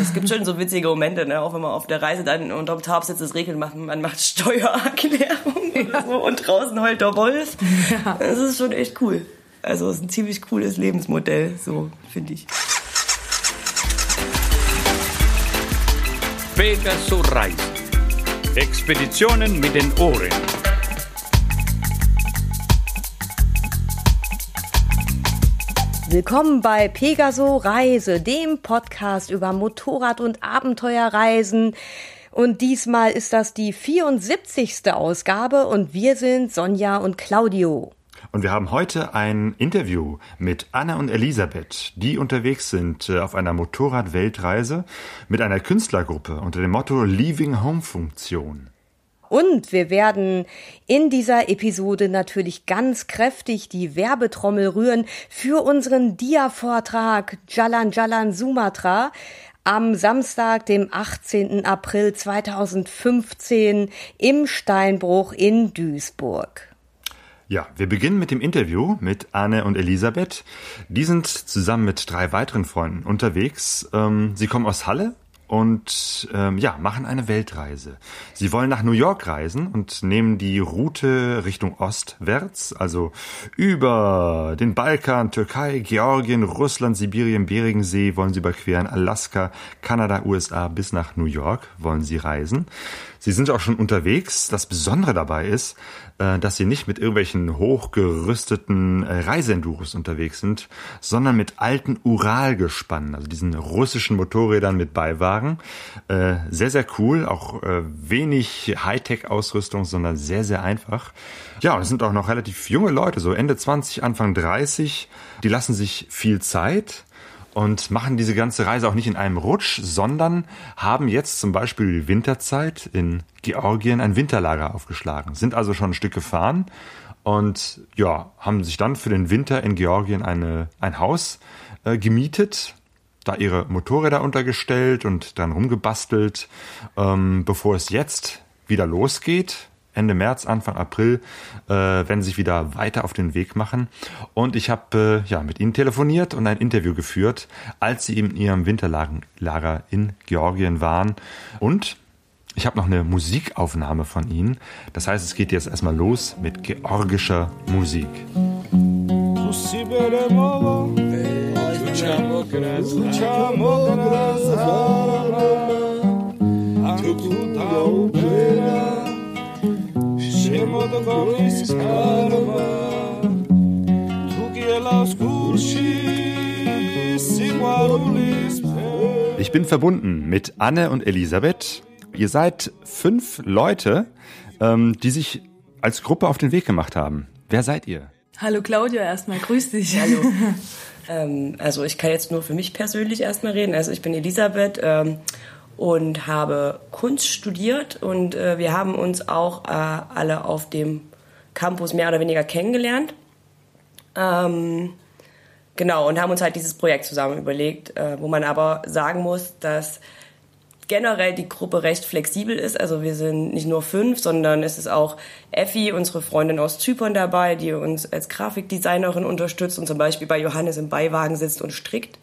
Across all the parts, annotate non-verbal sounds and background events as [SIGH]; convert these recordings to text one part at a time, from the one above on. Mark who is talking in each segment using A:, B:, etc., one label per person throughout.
A: Es gibt schon so witzige Momente, ne? auch wenn man auf der Reise dann unterm Tarp sitzt, es regnet, macht, man macht [LAUGHS] Steuererklärung ja. so, und draußen heult der Wolf. Ja. Das ist schon echt cool. Also es ist ein ziemlich cooles Lebensmodell, so finde ich.
B: Pegasus Reisen. Expeditionen mit den Ohren.
C: Willkommen bei Pegaso Reise, dem Podcast über Motorrad- und Abenteuerreisen. Und diesmal ist das die 74. Ausgabe und wir sind Sonja und Claudio.
D: Und wir haben heute ein Interview mit Anna und Elisabeth, die unterwegs sind äh, auf einer Motorrad-Weltreise mit einer Künstlergruppe unter dem Motto Leaving Home Funktion.
C: Und wir werden in dieser Episode natürlich ganz kräftig die Werbetrommel rühren für unseren Dia-Vortrag Jalan Jalan Sumatra am Samstag, dem 18. April 2015 im Steinbruch in Duisburg.
D: Ja, wir beginnen mit dem Interview mit Anne und Elisabeth. Die sind zusammen mit drei weiteren Freunden unterwegs. Ähm, sie kommen aus Halle und ähm, ja, machen eine Weltreise. Sie wollen nach New York reisen und nehmen die Route Richtung ostwärts, also über den Balkan, Türkei, Georgien, Russland, Sibirien, Beringsee wollen sie überqueren, Alaska, Kanada, USA bis nach New York wollen sie reisen. Sie sind auch schon unterwegs. Das Besondere dabei ist, äh, dass sie nicht mit irgendwelchen hochgerüsteten äh, Reiseenduros unterwegs sind, sondern mit alten Uralgespannen, also diesen russischen Motorrädern mit Beiwagen. Äh, sehr, sehr cool, auch wenig Hightech-Ausrüstung, sondern sehr, sehr einfach. Ja, und es sind auch noch relativ junge Leute, so Ende 20, Anfang 30. Die lassen sich viel Zeit und machen diese ganze Reise auch nicht in einem Rutsch, sondern haben jetzt zum Beispiel die Winterzeit in Georgien ein Winterlager aufgeschlagen, sind also schon ein Stück gefahren und ja, haben sich dann für den Winter in Georgien eine, ein Haus äh, gemietet, da ihre Motorräder untergestellt und dann rumgebastelt, ähm, bevor es jetzt wieder losgeht Ende März, Anfang April, äh, werden sie sich wieder weiter auf den Weg machen. Und ich habe äh, ja mit ihnen telefoniert und ein Interview geführt, als sie in ihrem Winterlager in Georgien waren. Und ich habe noch eine Musikaufnahme von ihnen. Das heißt, es geht jetzt erstmal los mit georgischer Musik. Ich bin verbunden mit Anne und Elisabeth. Ihr seid fünf Leute, ähm, die sich als Gruppe auf den Weg gemacht haben. Wer seid ihr?
E: Hallo Claudia, erstmal grüß dich.
A: Hallo. [LAUGHS] ähm, also ich kann jetzt nur für mich persönlich erstmal reden. Also ich bin Elisabeth. Ähm, und habe Kunst studiert und äh, wir haben uns auch äh, alle auf dem Campus mehr oder weniger kennengelernt. Ähm, genau, und haben uns halt dieses Projekt zusammen überlegt, äh, wo man aber sagen muss, dass generell die Gruppe recht flexibel ist. Also wir sind nicht nur fünf, sondern es ist auch Effi, unsere Freundin aus Zypern dabei, die uns als Grafikdesignerin unterstützt und zum Beispiel bei Johannes im Beiwagen sitzt und strickt.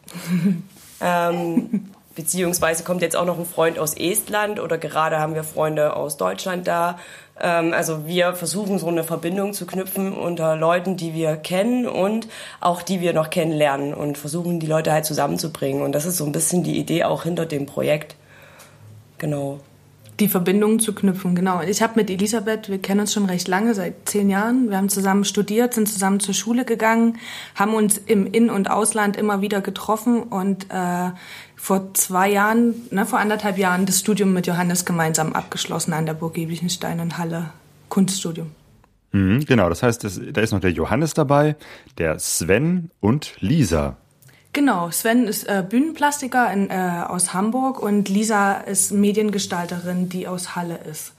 A: [LAUGHS] ähm, Beziehungsweise kommt jetzt auch noch ein Freund aus Estland oder gerade haben wir Freunde aus Deutschland da. Ähm, also wir versuchen so eine Verbindung zu knüpfen unter Leuten, die wir kennen und auch die wir noch kennenlernen und versuchen die Leute halt zusammenzubringen. Und das ist so ein bisschen die Idee auch hinter dem Projekt. Genau
E: die Verbindungen zu knüpfen, genau. Ich habe mit Elisabeth, wir kennen uns schon recht lange, seit zehn Jahren. Wir haben zusammen studiert, sind zusammen zur Schule gegangen, haben uns im In- und Ausland immer wieder getroffen und äh, vor zwei Jahren, ne, vor anderthalb Jahren das Studium mit Johannes gemeinsam abgeschlossen an der Burg Eblichenstein in Halle, Kunststudium.
D: Mhm, genau, das heißt, das, da ist noch der Johannes dabei, der Sven und Lisa.
E: Genau, Sven ist äh, Bühnenplastiker in, äh, aus Hamburg und Lisa ist Mediengestalterin, die aus Halle ist.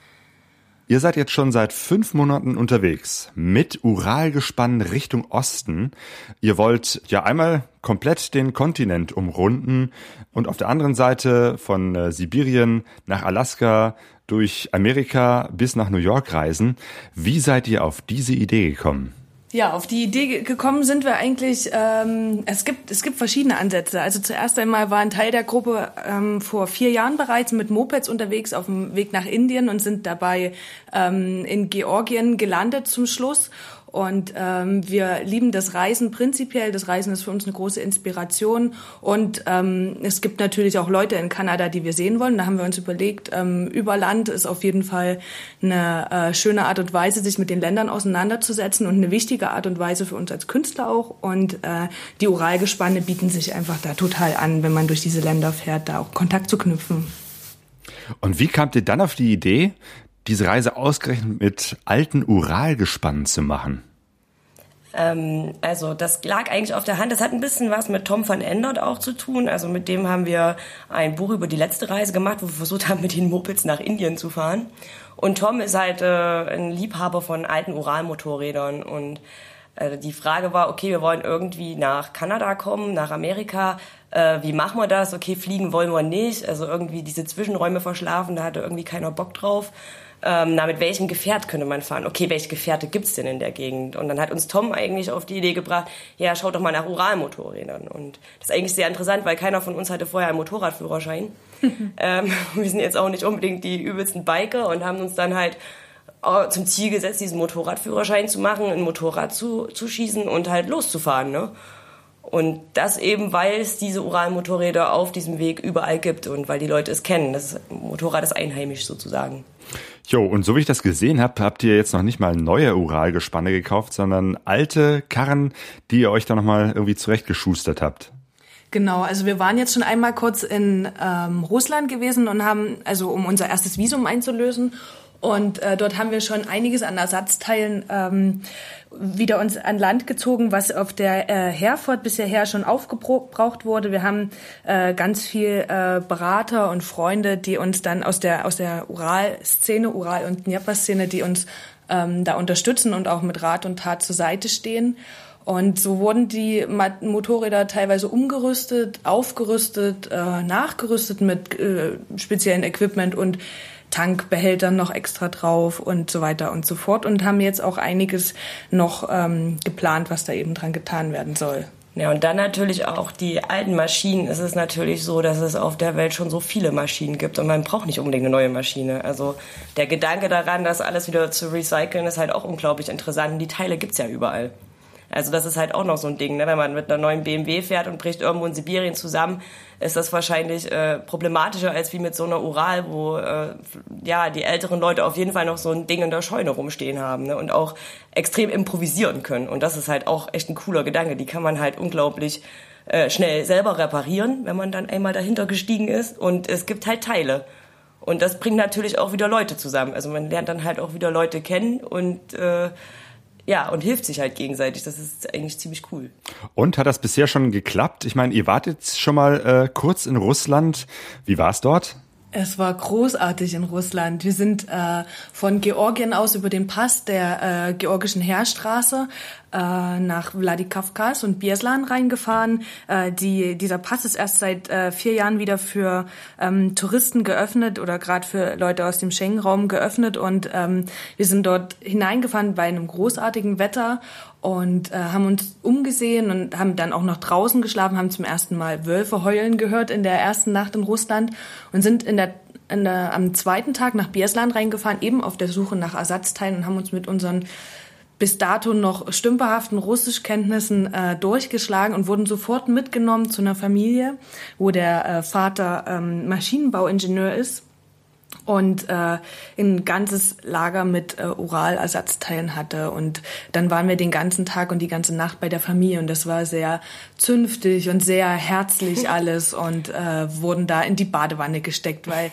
D: Ihr seid jetzt schon seit fünf Monaten unterwegs mit Uralgespann Richtung Osten. Ihr wollt ja einmal komplett den Kontinent umrunden und auf der anderen Seite von äh, Sibirien nach Alaska durch Amerika bis nach New York reisen. Wie seid ihr auf diese Idee gekommen?
E: Ja, auf die Idee gekommen sind wir eigentlich, ähm, es, gibt, es gibt verschiedene Ansätze. Also zuerst einmal war ein Teil der Gruppe ähm, vor vier Jahren bereits mit Mopeds unterwegs auf dem Weg nach Indien und sind dabei ähm, in Georgien gelandet zum Schluss und ähm, wir lieben das Reisen prinzipiell. Das Reisen ist für uns eine große Inspiration. Und ähm, es gibt natürlich auch Leute in Kanada, die wir sehen wollen. Da haben wir uns überlegt, ähm, über Land ist auf jeden Fall eine äh, schöne Art und Weise, sich mit den Ländern auseinanderzusetzen und eine wichtige Art und Weise für uns als Künstler auch. Und äh, die Uralgespanne bieten sich einfach da total an, wenn man durch diese Länder fährt, da auch Kontakt zu knüpfen.
D: Und wie kamt ihr dann auf die Idee, diese Reise ausgerechnet mit alten Uralgespannen zu machen?
A: Ähm, also das lag eigentlich auf der Hand. Das hat ein bisschen was mit Tom van Endert auch zu tun. Also mit dem haben wir ein Buch über die letzte Reise gemacht, wo wir versucht haben, mit den Mopeds nach Indien zu fahren. Und Tom ist halt äh, ein Liebhaber von alten Uralmotorrädern und äh, die Frage war, okay, wir wollen irgendwie nach Kanada kommen, nach Amerika. Äh, wie machen wir das? Okay, fliegen wollen wir nicht. Also irgendwie diese Zwischenräume verschlafen, da hatte irgendwie keiner Bock drauf ähm, na, mit welchem Gefährt könnte man fahren? Okay, welche Gefährte gibt's denn in der Gegend? Und dann hat uns Tom eigentlich auf die Idee gebracht, ja, schaut doch mal nach Uralmotorrädern. Und das ist eigentlich sehr interessant, weil keiner von uns hatte vorher einen Motorradführerschein. [LAUGHS] ähm, wir sind jetzt auch nicht unbedingt die übelsten Biker und haben uns dann halt zum Ziel gesetzt, diesen Motorradführerschein zu machen, ein Motorrad zu, zu schießen und halt loszufahren. Ne? Und das eben, weil es diese Uralmotorräder auf diesem Weg überall gibt und weil die Leute es kennen. Das Motorrad ist einheimisch sozusagen.
D: Jo, und so wie ich das gesehen habe, habt ihr jetzt noch nicht mal neue Uralgespanne gekauft, sondern alte Karren, die ihr euch da nochmal irgendwie zurechtgeschustert habt.
E: Genau, also wir waren jetzt schon einmal kurz in ähm, Russland gewesen und haben, also um unser erstes Visum einzulösen und äh, dort haben wir schon einiges an Ersatzteilen ähm, wieder uns an Land gezogen, was auf der äh, Herford bisher schon aufgebraucht wurde. Wir haben äh, ganz viel äh, Berater und Freunde, die uns dann aus der aus der Ural-Szene, Ural- und Dnieper-Szene, die uns ähm, da unterstützen und auch mit Rat und Tat zur Seite stehen. Und so wurden die Motorräder teilweise umgerüstet, aufgerüstet, äh, nachgerüstet mit äh, speziellen Equipment und Tankbehältern noch extra drauf und so weiter und so fort und haben jetzt auch einiges noch ähm, geplant, was da eben dran getan werden soll.
A: Ja, und dann natürlich auch die alten Maschinen. Es ist natürlich so, dass es auf der Welt schon so viele Maschinen gibt und man braucht nicht unbedingt eine neue Maschine. Also der Gedanke daran, das alles wieder zu recyceln, ist halt auch unglaublich interessant. Die Teile gibt's ja überall. Also das ist halt auch noch so ein Ding, ne? wenn man mit einer neuen BMW fährt und bricht irgendwo in Sibirien zusammen, ist das wahrscheinlich äh, problematischer als wie mit so einer Ural, wo äh, ja die älteren Leute auf jeden Fall noch so ein Ding in der Scheune rumstehen haben ne? und auch extrem improvisieren können. Und das ist halt auch echt ein cooler Gedanke. Die kann man halt unglaublich äh, schnell selber reparieren, wenn man dann einmal dahinter gestiegen ist. Und es gibt halt Teile. Und das bringt natürlich auch wieder Leute zusammen. Also man lernt dann halt auch wieder Leute kennen und äh, ja, und hilft sich halt gegenseitig. Das ist eigentlich ziemlich cool.
D: Und hat das bisher schon geklappt? Ich meine, ihr wart jetzt schon mal äh, kurz in Russland. Wie war es dort?
E: Es war großartig in Russland. Wir sind äh, von Georgien aus über den Pass der äh, georgischen Heerstraße nach Vladikavkaz und Bieslan reingefahren. Äh, die, dieser Pass ist erst seit äh, vier Jahren wieder für ähm, Touristen geöffnet oder gerade für Leute aus dem Schengen-Raum geöffnet. Und ähm, wir sind dort hineingefahren bei einem großartigen Wetter und äh, haben uns umgesehen und haben dann auch noch draußen geschlafen, haben zum ersten Mal Wölfe heulen gehört in der ersten Nacht in Russland und sind in der, in der am zweiten Tag nach Bieslan reingefahren, eben auf der Suche nach Ersatzteilen und haben uns mit unseren bis dato noch stümperhaften Russischkenntnissen äh, durchgeschlagen und wurden sofort mitgenommen zu einer Familie, wo der äh, Vater ähm, Maschinenbauingenieur ist und äh, ein ganzes Lager mit äh, Uralersatzteilen hatte. Und dann waren wir den ganzen Tag und die ganze Nacht bei der Familie und das war sehr zünftig und sehr herzlich [LAUGHS] alles und äh, wurden da in die Badewanne gesteckt, weil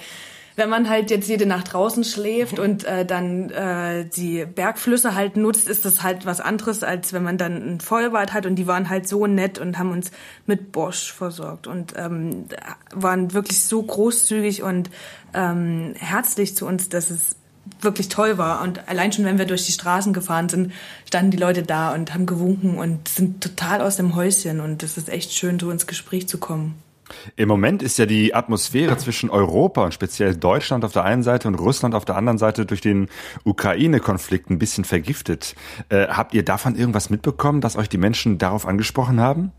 E: wenn man halt jetzt jede Nacht draußen schläft und äh, dann äh, die Bergflüsse halt nutzt, ist das halt was anderes, als wenn man dann ein Feuerbad hat. Und die waren halt so nett und haben uns mit Bosch versorgt und ähm, waren wirklich so großzügig und ähm, herzlich zu uns, dass es wirklich toll war. Und allein schon, wenn wir durch die Straßen gefahren sind, standen die Leute da und haben gewunken und sind total aus dem Häuschen. Und es ist echt schön, so ins Gespräch zu kommen.
D: Im Moment ist ja die Atmosphäre zwischen Europa und speziell Deutschland auf der einen Seite und Russland auf der anderen Seite durch den Ukraine-Konflikt ein bisschen vergiftet. Äh, habt ihr davon irgendwas mitbekommen, dass euch die Menschen darauf angesprochen haben?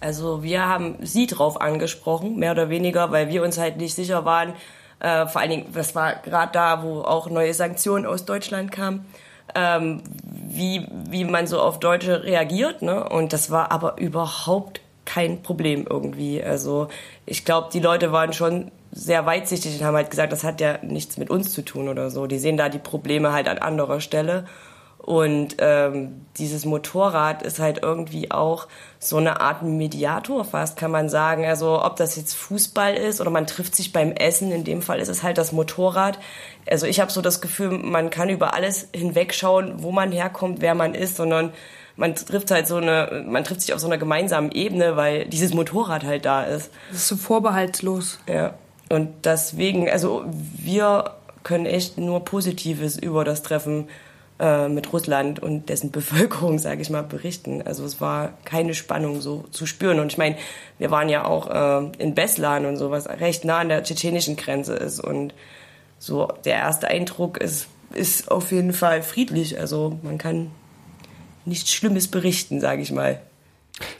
A: Also wir haben sie drauf angesprochen, mehr oder weniger, weil wir uns halt nicht sicher waren. Äh, vor allen Dingen, das war gerade da, wo auch neue Sanktionen aus Deutschland kamen, ähm, wie, wie man so auf Deutsche reagiert. Ne? Und das war aber überhaupt kein Problem irgendwie. Also ich glaube, die Leute waren schon sehr weitsichtig und haben halt gesagt, das hat ja nichts mit uns zu tun oder so. Die sehen da die Probleme halt an anderer Stelle. Und ähm, dieses Motorrad ist halt irgendwie auch so eine Art Mediator fast, kann man sagen. Also ob das jetzt Fußball ist oder man trifft sich beim Essen, in dem Fall ist es halt das Motorrad. Also ich habe so das Gefühl, man kann über alles hinwegschauen, wo man herkommt, wer man ist, sondern man trifft halt so eine, man trifft sich auf so einer gemeinsamen Ebene, weil dieses Motorrad halt da ist.
E: Das ist so vorbehaltslos.
A: Ja. Und deswegen, also wir können echt nur Positives über das Treffen äh, mit Russland und dessen [LAUGHS] Bevölkerung, sage ich mal, berichten. Also es war keine Spannung so zu spüren. Und ich meine, wir waren ja auch äh, in Beslan und sowas recht nah an der tschetschenischen Grenze ist. Und so der erste Eindruck ist, ist auf jeden Fall friedlich. Also man kann nichts Schlimmes berichten, sage ich mal.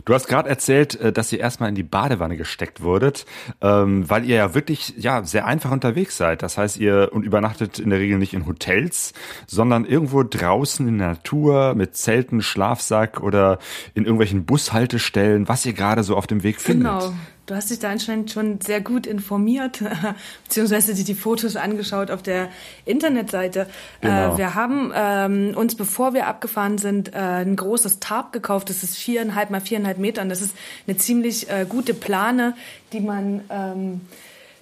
D: Du hast gerade erzählt, äh, dass ihr erstmal in die Badewanne gesteckt wurdet, ähm, weil ihr ja wirklich ja sehr einfach unterwegs seid. Das heißt, ihr und übernachtet in der Regel nicht in Hotels, sondern irgendwo draußen in der Natur mit Zelten, Schlafsack oder in irgendwelchen Bushaltestellen, was ihr gerade so auf dem Weg findet. Genau.
E: Du hast dich da anscheinend schon sehr gut informiert, [LAUGHS] beziehungsweise dir die Fotos angeschaut auf der Internetseite. Äh, genau. Äh, wir haben ähm, uns, bevor wir abgefahren sind, äh, ein großes Tarp gekauft. Das ist viereinhalb mal viereinhalb Meter und das ist eine ziemlich äh, gute Plane, die man ähm,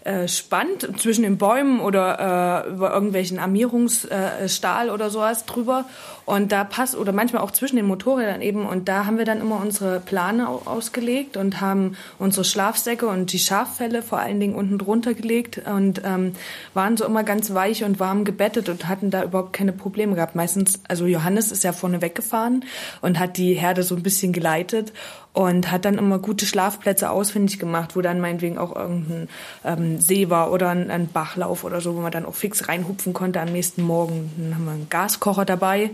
E: äh, spannt zwischen den Bäumen oder äh, über irgendwelchen Armierungsstahl äh, oder sowas drüber. Und da passt oder manchmal auch zwischen den Motorrädern eben. Und da haben wir dann immer unsere Plane ausgelegt und haben unsere Schlafsäcke und die Schaffelle vor allen Dingen unten drunter gelegt und ähm, waren so immer ganz weich und warm gebettet und hatten da überhaupt keine Probleme gehabt. Meistens, also Johannes ist ja vorne weggefahren und hat die Herde so ein bisschen geleitet und hat dann immer gute Schlafplätze ausfindig gemacht, wo dann meinetwegen auch irgendein ähm, See war oder ein, ein, Bachlauf oder so, wo man dann auch fix reinhupfen konnte am nächsten Morgen. Dann haben wir einen Gaskocher dabei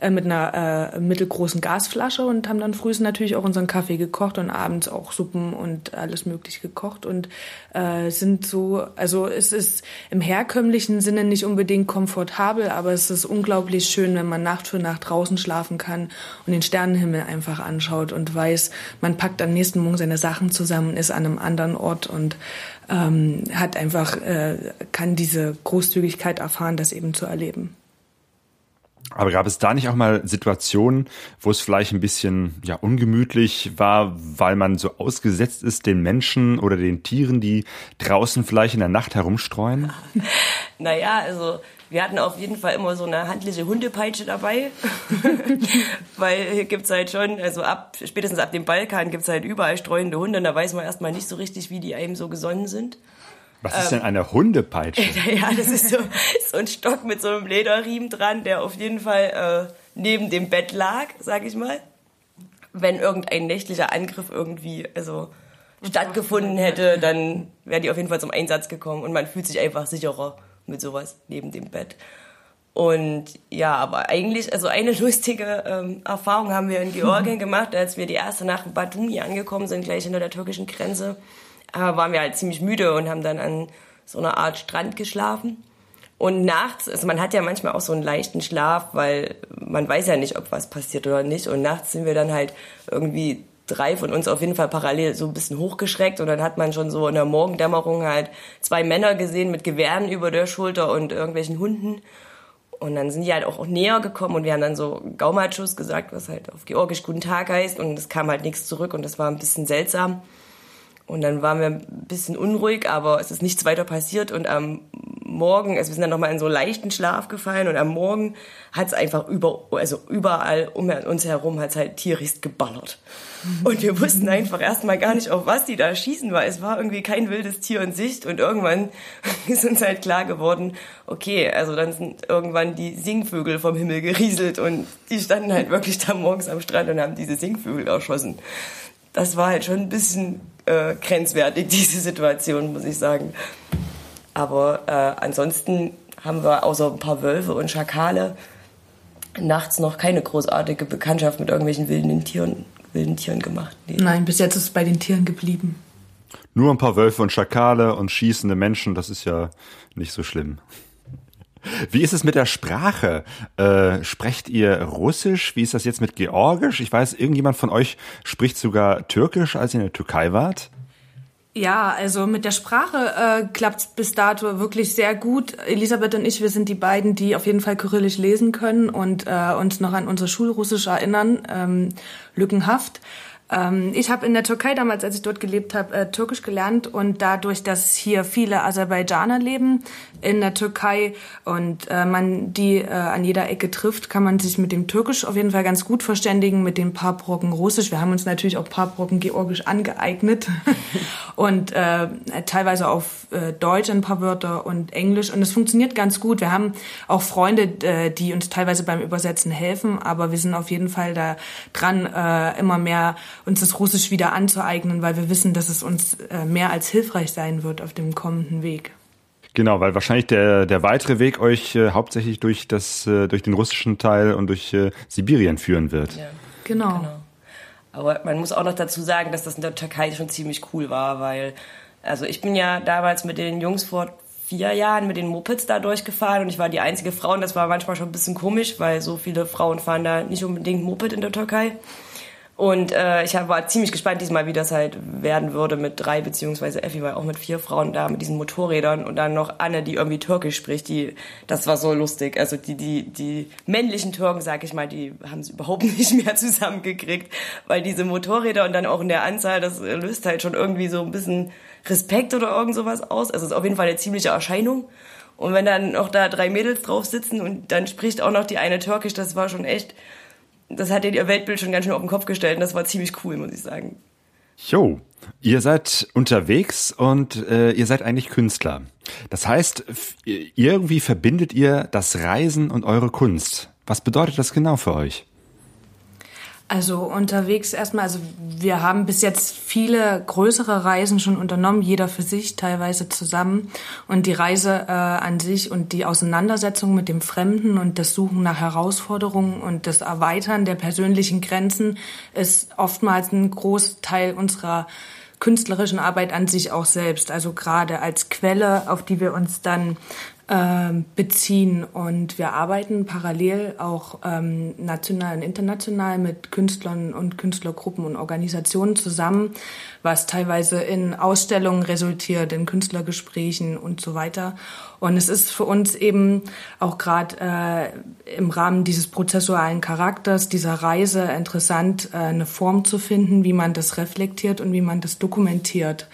E: äh, mit einer äh, mittelgroßen Gasflasche und haben dann frühs natürlich auch unseren Kaffee gekocht und abends auch Suppen und alles mögliche gekocht und äh, sind so, also es ist im herkömmlichen Sinne nicht unbedingt komfortabel, aber es ist unglaublich schön, wenn man Nacht für Nacht draußen schlafen kann und den Sternenhimmel einfach anschaut und weiß, man packt am nächsten Morgen seine Sachen zusammen, ist an einem anderen Ort und ähm, hat einfach, äh, kann diese Großzügigkeit erfahren, das eben zu erleben.
D: Aber gab es da nicht auch mal Situationen, wo es vielleicht ein bisschen ja ungemütlich war, weil man so ausgesetzt ist den Menschen oder den Tieren, die draußen vielleicht in der Nacht herumstreuen? [LAUGHS]
A: Naja, also wir hatten auf jeden Fall immer so eine handliche Hundepeitsche dabei, [LAUGHS] weil hier gibt's halt schon, also ab spätestens ab dem Balkan gibt's halt überall streuende Hunde und da weiß man erstmal nicht so richtig, wie die einem so gesonnen sind.
D: Was ist ähm, denn eine Hundepeitsche? [LAUGHS]
A: ja, das ist so, so ein Stock mit so einem Lederriemen dran, der auf jeden Fall äh, neben dem Bett lag, sag ich mal. Wenn irgendein nächtlicher Angriff irgendwie also stattgefunden hätte, dann wäre die auf jeden Fall zum Einsatz gekommen und man fühlt sich einfach sicherer mit sowas neben dem Bett. Und ja, aber eigentlich, also eine [LAUGHS] lustige ähm, Erfahrung haben wir in Georgien [LAUGHS] gemacht, als wir die erste Nacht in Batumi angekommen sind, gleich hinter der türkischen Grenze waren wir halt ziemlich müde und haben dann an so einer Art Strand geschlafen. Und nachts, also man hat ja manchmal auch so einen leichten Schlaf, weil man weiß ja nicht, ob was passiert oder nicht. Und nachts sind wir dann halt irgendwie drei von uns auf jeden Fall parallel so ein bisschen hochgeschreckt und dann hat man schon so in der Morgendämmerung halt zwei Männer gesehen mit Gewehren über der Schulter und irgendwelchen Hunden. Und dann sind die halt auch näher gekommen und wir haben dann so Gaumatschus gesagt, was halt auf Georgisch Guten Tag heißt und es kam halt nichts zurück und das war ein bisschen seltsam. Und dann waren wir ein bisschen unruhig, aber es ist nichts weiter passiert. Und am Morgen, also wir sind dann nochmal in so leichten Schlaf gefallen und am Morgen hat es einfach über, also überall um uns herum hat es halt tierisch geballert. Und wir wussten einfach erstmal gar nicht, auf was die da schießen, weil es war irgendwie kein wildes Tier in Sicht. Und irgendwann [LAUGHS] ist uns halt klar geworden, okay, also dann sind irgendwann die Singvögel vom Himmel gerieselt und die standen halt wirklich da morgens am Strand und haben diese Singvögel erschossen das war halt schon ein bisschen äh, grenzwertig, [LAUGHS] diese Situation, muss ich sagen. Aber äh, ansonsten haben wir außer ein paar Wölfe und Schakale nachts noch keine großartige Bekanntschaft mit irgendwelchen wilden Tieren, wilden Tieren gemacht.
E: Nee. Nein, bis jetzt ist es bei den Tieren geblieben.
D: Nur ein paar Wölfe und Schakale und schießende Menschen, das ist ja nicht so schlimm. Wie ist es mit der Sprache? Äh, sprecht ihr Russisch? Wie ist das jetzt mit Georgisch? Ich weiß, irgendjemand von euch spricht sogar Türkisch, als ihr in der Türkei wart.
E: Ja, also mit der Sprache äh, klappt bis dato wirklich sehr gut. Elisabeth und ich, wir sind die beiden, die auf jeden Fall Kyrillisch lesen können und äh, uns noch an unser Schulrussisch erinnern, ähm, lückenhaft. Ähm, ich habe in der Türkei damals, als ich dort gelebt habe, äh, Türkisch gelernt und dadurch, dass hier viele Aserbaidschaner leben in der Türkei und äh, man die äh, an jeder Ecke trifft, kann man sich mit dem Türkisch auf jeden Fall ganz gut verständigen, mit den paar Brocken Russisch. Wir haben uns natürlich auch paar Brocken Georgisch angeeignet [LAUGHS] und äh, teilweise auf äh, Deutsch ein paar Wörter und Englisch und es funktioniert ganz gut. Wir haben auch Freunde, äh, die uns teilweise beim Übersetzen helfen, aber wir sind auf jeden Fall da dran, immer mehr uns das Russisch wieder anzueignen, weil wir wissen, dass es uns äh, mehr als hilfreich sein wird auf dem kommenden Weg.
D: Genau, weil wahrscheinlich der, der weitere Weg euch äh, hauptsächlich durch, das, äh, durch den russischen Teil und durch äh, Sibirien führen wird. Ja,
E: genau. genau.
A: Aber man muss auch noch dazu sagen, dass das in der Türkei schon ziemlich cool war, weil, also ich bin ja damals mit den Jungs vor vier Jahren mit den Mopeds da durchgefahren und ich war die einzige Frau und das war manchmal schon ein bisschen komisch, weil so viele Frauen fahren da nicht unbedingt Moped in der Türkei. Und äh, ich war ziemlich gespannt diesmal, wie das halt werden würde mit drei, beziehungsweise Effi war auch mit vier Frauen da mit diesen Motorrädern und dann noch Anne, die irgendwie Türkisch spricht, die, das war so lustig. Also die, die, die männlichen Türken, sag ich mal, die haben es überhaupt [LAUGHS] nicht mehr zusammengekriegt, weil diese Motorräder und dann auch in der Anzahl, das löst halt schon irgendwie so ein bisschen Respekt oder irgend sowas aus. Also es ist auf jeden Fall eine ziemliche Erscheinung. Und wenn dann noch da drei Mädels drauf sitzen und dann spricht auch noch die eine Türkisch, das war schon echt das hat ihr Weltbild schon ganz schön auf den Kopf gestellt und das war ziemlich cool, muss ich sagen.
D: Jo, ihr seid unterwegs und äh, ihr seid eigentlich Künstler. Das heißt, irgendwie verbindet ihr das Reisen und eure Kunst. Was bedeutet das genau für euch?
E: Also unterwegs erstmal, also wir haben bis jetzt viele größere Reisen schon unternommen, jeder für sich, teilweise zusammen. Und die Reise äh, an sich und die Auseinandersetzung mit dem Fremden und das Suchen nach Herausforderungen und das Erweitern der persönlichen Grenzen ist oftmals ein Großteil unserer künstlerischen Arbeit an sich auch selbst. Also gerade als Quelle, auf die wir uns dann beziehen. Und wir arbeiten parallel auch ähm, national und international mit Künstlern und Künstlergruppen und Organisationen zusammen, was teilweise in Ausstellungen resultiert, in Künstlergesprächen und so weiter. Und es ist für uns eben auch gerade äh, im Rahmen dieses prozessualen Charakters, dieser Reise interessant, äh, eine Form zu finden, wie man das reflektiert und wie man das dokumentiert.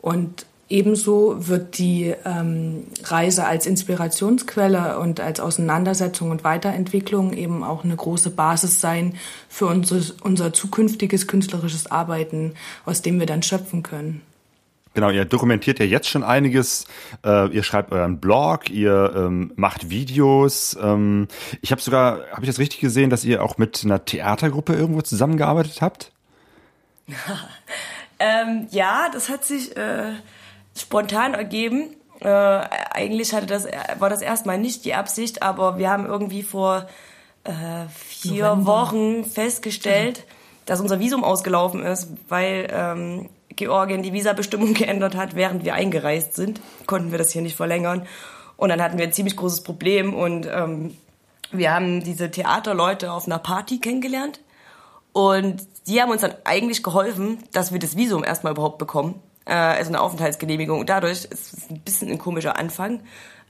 E: Und Ebenso wird die ähm, Reise als Inspirationsquelle und als Auseinandersetzung und Weiterentwicklung eben auch eine große Basis sein für unser, unser zukünftiges künstlerisches Arbeiten, aus dem wir dann schöpfen können.
D: Genau, ihr dokumentiert ja jetzt schon einiges. Äh, ihr schreibt euren Blog, ihr ähm, macht Videos. Ähm, ich habe sogar, habe ich das richtig gesehen, dass ihr auch mit einer Theatergruppe irgendwo zusammengearbeitet habt? [LAUGHS]
A: ähm, ja, das hat sich äh, spontan ergeben. Äh, eigentlich hatte das, war das erstmal nicht die Absicht, aber wir haben irgendwie vor äh, vier November. Wochen festgestellt, mhm. dass unser Visum ausgelaufen ist, weil ähm, Georgien die Visabestimmung [LAUGHS] geändert hat, während wir eingereist sind. Konnten wir das hier nicht verlängern. Und dann hatten wir ein ziemlich großes Problem und ähm, wir haben diese Theaterleute auf einer Party kennengelernt. Und die haben uns dann eigentlich geholfen, dass wir das Visum erstmal überhaupt bekommen äh, also eine Aufenthaltsgenehmigung. Dadurch ist es ein bisschen ein komischer Anfang.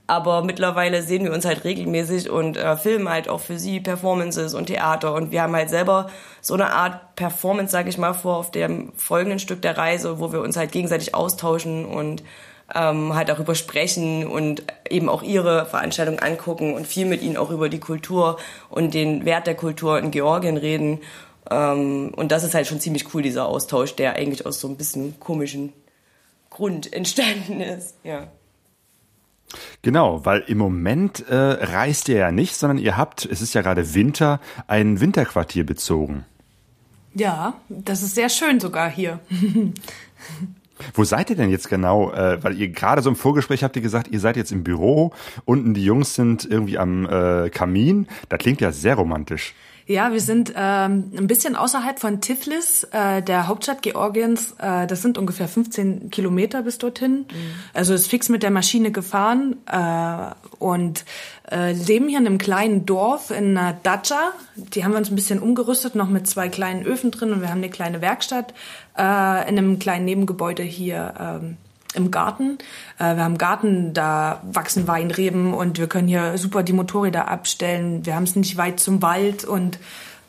A: Aber mittlerweile sehen wir uns halt regelmäßig und äh, filmen halt auch für sie Performances und Theater. Und wir haben halt selber so eine Art Performance, sag ich mal, vor auf dem folgenden Stück der Reise, wo wir uns halt gegenseitig austauschen und ähm, halt darüber sprechen und eben auch ihre Veranstaltung angucken und viel mit ihnen auch über die Kultur und den Wert der Kultur in Georgien reden. Ähm, und das ist halt schon ziemlich cool, dieser Austausch, der eigentlich aus so ein bisschen komischen Grund entstanden ist. Ja.
D: Genau, weil im Moment äh, reist ihr ja nicht, sondern ihr habt, es ist ja gerade Winter, ein Winterquartier bezogen.
E: Ja, das ist sehr schön sogar hier.
D: Wo seid ihr denn jetzt genau? Äh, weil ihr gerade so im Vorgespräch habt ihr gesagt, ihr seid jetzt im Büro, unten die Jungs sind irgendwie am äh, Kamin. Das klingt ja sehr romantisch.
E: Ja, wir sind ähm, ein bisschen außerhalb von Tiflis, äh, der Hauptstadt Georgiens. Äh, das sind ungefähr 15 Kilometer bis dorthin. Mhm. Also ist fix mit der Maschine gefahren äh, und äh, leben hier in einem kleinen Dorf in einer Dacia. Die haben wir uns ein bisschen umgerüstet, noch mit zwei kleinen Öfen drin und wir haben eine kleine Werkstatt äh, in einem kleinen Nebengebäude hier. Ähm, im Garten. Äh, wir haben Garten, da wachsen Weinreben und wir können hier super die Motorräder abstellen. Wir haben es nicht weit zum Wald und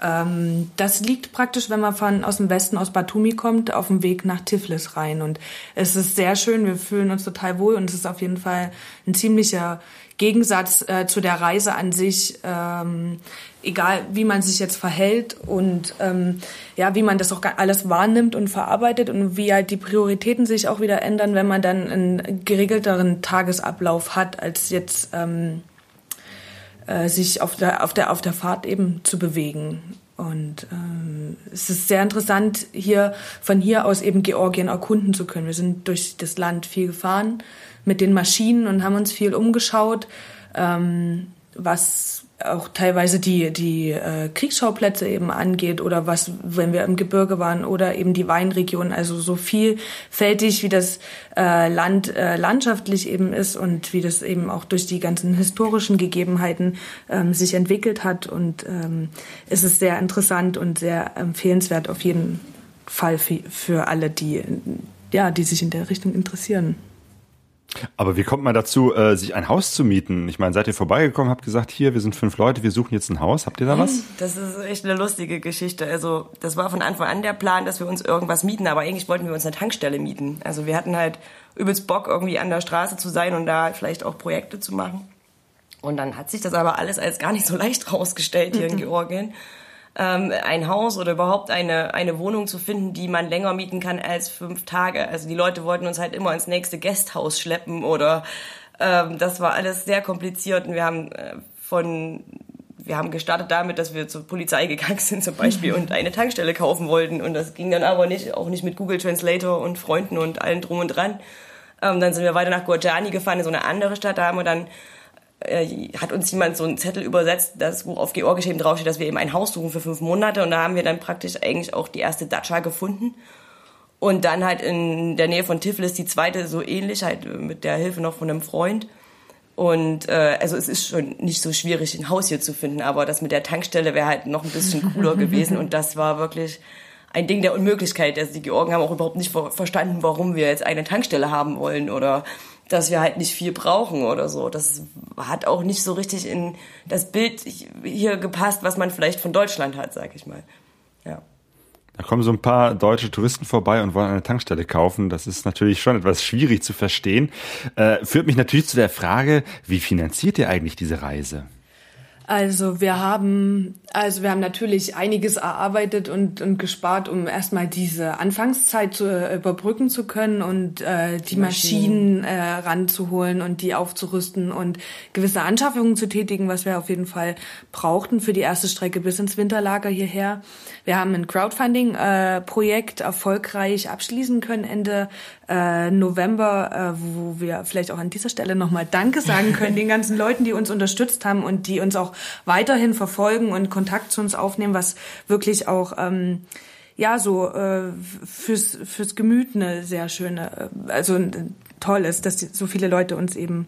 E: ähm, das liegt praktisch, wenn man von aus dem Westen, aus Batumi kommt, auf dem Weg nach Tiflis rein. Und es ist sehr schön, wir fühlen uns total wohl und es ist auf jeden Fall ein ziemlicher Gegensatz äh, zu der Reise an sich, ähm, egal wie man sich jetzt verhält und ähm, ja, wie man das auch alles wahrnimmt und verarbeitet und wie halt die Prioritäten sich auch wieder ändern, wenn man dann einen geregelteren Tagesablauf hat, als jetzt ähm, äh, sich auf der, auf, der, auf der Fahrt eben zu bewegen. Und ähm, es ist sehr interessant, hier von hier aus eben Georgien erkunden zu können. Wir sind durch das Land viel gefahren mit den Maschinen und haben uns viel umgeschaut, ähm, was auch teilweise die, die äh, Kriegsschauplätze eben angeht oder was, wenn wir im Gebirge waren oder eben die Weinregion, also so vielfältig, wie das äh, Land äh, landschaftlich eben ist und wie das eben auch durch die ganzen historischen Gegebenheiten ähm, sich entwickelt hat. Und ähm, es ist sehr interessant und sehr empfehlenswert auf jeden Fall für, für alle, die, ja, die sich in der Richtung interessieren.
D: Aber wie kommt man dazu, äh, sich ein Haus zu mieten? Ich meine, seid ihr vorbeigekommen, habt gesagt, hier, wir sind fünf Leute, wir suchen jetzt ein Haus. Habt ihr da was?
A: Das ist echt eine lustige Geschichte. Also, das war von Anfang an der Plan, dass wir uns irgendwas mieten, aber eigentlich wollten wir uns eine Tankstelle mieten. Also, wir hatten halt übelst Bock, irgendwie an der Straße zu sein und da vielleicht auch Projekte zu machen. Und dann hat sich das aber alles als gar nicht so leicht rausgestellt hier in [LAUGHS] Georgien ähm, ein Haus oder überhaupt eine, eine Wohnung zu finden, die man länger mieten kann als fünf Tage. Also die Leute wollten uns halt immer ins nächste Gasthaus schleppen oder ähm, das war alles sehr kompliziert und wir haben äh, von wir haben gestartet damit, dass wir zur Polizei gegangen sind zum Beispiel und eine Tankstelle kaufen wollten und das ging dann aber nicht, auch nicht mit Google Translator und Freunden und allen drum und dran. Ähm, dann sind wir weiter nach Gorjani gefahren, in so eine andere Stadt, da haben wir dann äh, hat uns jemand so einen Zettel übersetzt, das, wo auf Georgisch eben draufsteht, dass wir eben ein Haus suchen für fünf Monate. Und da haben wir dann praktisch eigentlich auch die erste Dacia gefunden. Und dann halt in der Nähe von Tiflis die zweite so ähnlich, halt mit der Hilfe noch von einem Freund. Und äh, also es ist schon nicht so schwierig, ein Haus hier zu finden, aber das mit der Tankstelle wäre halt noch ein bisschen cooler [LAUGHS] gewesen. Und das war wirklich ein Ding der Unmöglichkeit. Also die Georgen haben auch überhaupt nicht verstanden, warum wir jetzt eine Tankstelle haben wollen oder dass wir halt nicht viel brauchen oder so. Das hat auch nicht so richtig in das Bild hier gepasst, was man vielleicht von Deutschland hat, sag ich mal. Ja.
D: Da kommen so ein paar deutsche Touristen vorbei und wollen eine Tankstelle kaufen. Das ist natürlich schon etwas schwierig zu verstehen. Äh, führt mich natürlich zu der Frage, wie finanziert ihr eigentlich diese Reise?
E: Also wir haben, also wir haben natürlich einiges erarbeitet und, und gespart, um erstmal diese Anfangszeit zu, äh, überbrücken zu können und äh, die Maschinen, Maschinen äh, ranzuholen und die aufzurüsten und gewisse Anschaffungen zu tätigen, was wir auf jeden Fall brauchten für die erste Strecke bis ins Winterlager hierher. Wir haben ein Crowdfunding-Projekt äh, erfolgreich abschließen können Ende äh, November, äh, wo wir vielleicht auch an dieser Stelle nochmal Danke sagen können den ganzen Leuten, die uns unterstützt haben und die uns auch weiterhin verfolgen und Kontakt zu uns aufnehmen, was wirklich auch ähm, ja so äh, fürs fürs Gemüt eine sehr schöne, äh, also toll ist, dass so viele Leute uns eben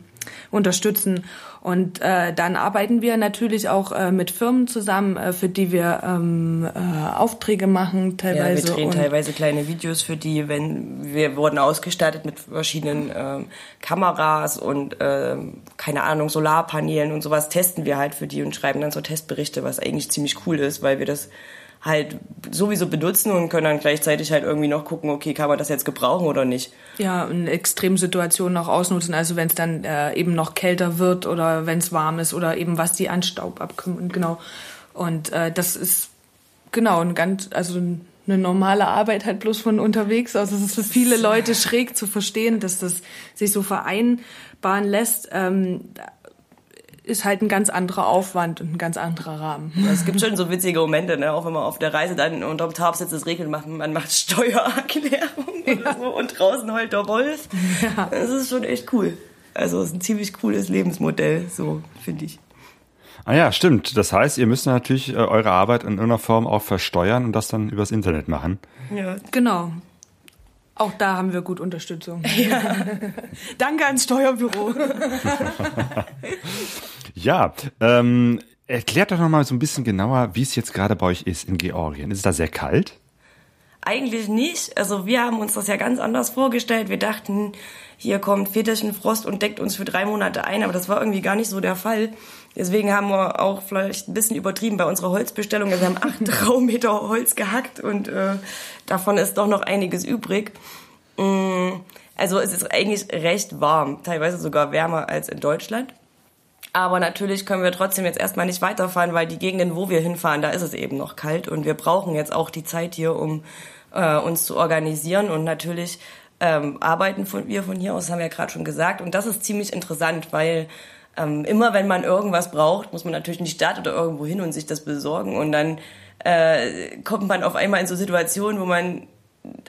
E: unterstützen. Und äh, dann arbeiten wir natürlich auch äh, mit Firmen zusammen, äh, für die wir ähm, äh, Aufträge machen teilweise.
A: Ja, wir drehen teilweise kleine Videos für die, wenn wir wurden ausgestattet mit verschiedenen ähm, Kameras und ähm, keine Ahnung Solarpanelen und sowas testen wir halt für die und schreiben dann so Testberichte, was eigentlich ziemlich cool ist, weil wir das halt sowieso benutzen und können dann gleichzeitig halt irgendwie noch gucken, okay, kann man das jetzt gebrauchen oder nicht.
E: Ja, in Extremsituationen auch ausnutzen, also wenn es dann äh, eben noch kälter wird oder wenn es warm ist oder eben was die an Staub abkommen, genau. Und äh, das ist genau ein ganz, also eine normale Arbeit halt bloß von unterwegs aus. Also es ist für viele Leute schräg zu verstehen, dass das sich so vereinbaren lässt. Ähm, ist halt ein ganz anderer Aufwand und ein ganz anderer Rahmen.
A: Es gibt schon so witzige Momente, ne? auch wenn man auf der Reise dann unterm Tarp sitzt, es regnet, macht, man macht Steuererklärung ja. oder so und draußen heult der Wolf. Ja. Das ist schon echt cool. Also es ist ein ziemlich cooles Lebensmodell, so finde ich.
D: Ah ja, stimmt. Das heißt, ihr müsst natürlich äh, eure Arbeit in irgendeiner Form auch versteuern und das dann übers Internet machen.
E: Ja, genau. Auch da haben wir gut Unterstützung. Ja. [LAUGHS] Danke ans Steuerbüro. [LAUGHS]
D: ja, ähm, erklärt doch noch mal so ein bisschen genauer, wie es jetzt gerade bei euch ist in Georgien. Ist es da sehr kalt?
A: Eigentlich nicht. Also wir haben uns das ja ganz anders vorgestellt. Wir dachten, hier kommt Frost und deckt uns für drei Monate ein, aber das war irgendwie gar nicht so der Fall. Deswegen haben wir auch vielleicht ein bisschen übertrieben bei unserer Holzbestellung. Wir haben acht [LAUGHS] Raummeter Holz gehackt und äh, davon ist doch noch einiges übrig. Mm, also es ist eigentlich recht warm, teilweise sogar wärmer als in Deutschland. Aber natürlich können wir trotzdem jetzt erstmal nicht weiterfahren, weil die Gegenden, wo wir hinfahren, da ist es eben noch kalt und wir brauchen jetzt auch die Zeit hier, um äh, uns zu organisieren und natürlich ähm, arbeiten von, wir von hier aus, haben wir ja gerade schon gesagt. Und das ist ziemlich interessant, weil ähm, immer wenn man irgendwas braucht, muss man natürlich in die Stadt oder irgendwo hin und sich das besorgen. Und dann äh, kommt man auf einmal in so Situationen, wo man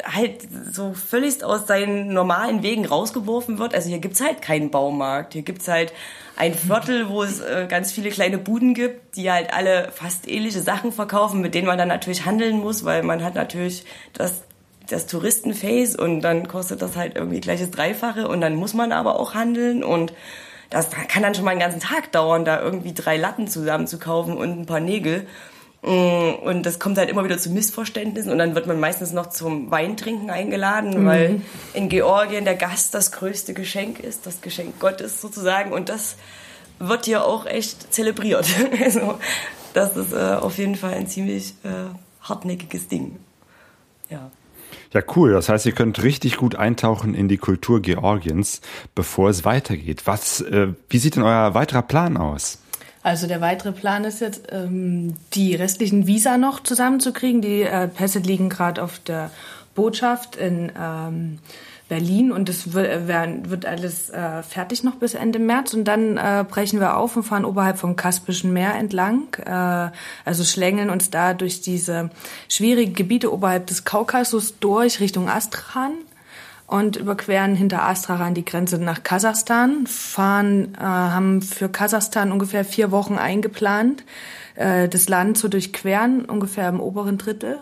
A: halt so völlig aus seinen normalen Wegen rausgeworfen wird. Also hier gibt's halt keinen Baumarkt. Hier gibt's halt ein Viertel, wo es äh, ganz viele kleine Buden gibt, die halt alle fast ähnliche Sachen verkaufen, mit denen man dann natürlich handeln muss, weil man hat natürlich das das Touristenface und dann kostet das halt irgendwie gleiches Dreifache und dann muss man aber auch handeln und das kann dann schon mal einen ganzen Tag dauern, da irgendwie drei Latten zusammen zu kaufen und ein paar Nägel. Mm, und das kommt halt immer wieder zu Missverständnissen und dann wird man meistens noch zum Weintrinken eingeladen, mhm. weil in Georgien der Gast das größte Geschenk ist, das Geschenk Gottes sozusagen und das wird hier auch echt zelebriert. [LAUGHS] Also das ist äh, auf jeden Fall ein ziemlich äh, hartnäckiges Ding. Ja.
D: Ja, cool. Das heißt, ihr könnt richtig gut eintauchen in die Kultur Georgiens, bevor es weitergeht. Was, äh, wie sieht denn euer weiterer Plan aus?
E: Also der weitere Plan ist jetzt, ähm, die restlichen Visa noch zusammenzukriegen. Die äh, Pässe liegen gerade auf der Botschaft in ähm, Berlin und wird, wird alles äh, fertig noch bis Ende März und dann äh, brechen wir auf und fahren oberhalb vom Kaspischen Meer entlang, äh, also schlängeln uns da durch diese schwierigen Gebiete oberhalb des Kaukasus durch Richtung Astran und überqueren hinter Astran die Grenze nach Kasachstan, fahren, äh, haben für Kasachstan ungefähr vier Wochen eingeplant, äh, das Land zu durchqueren, ungefähr im oberen Drittel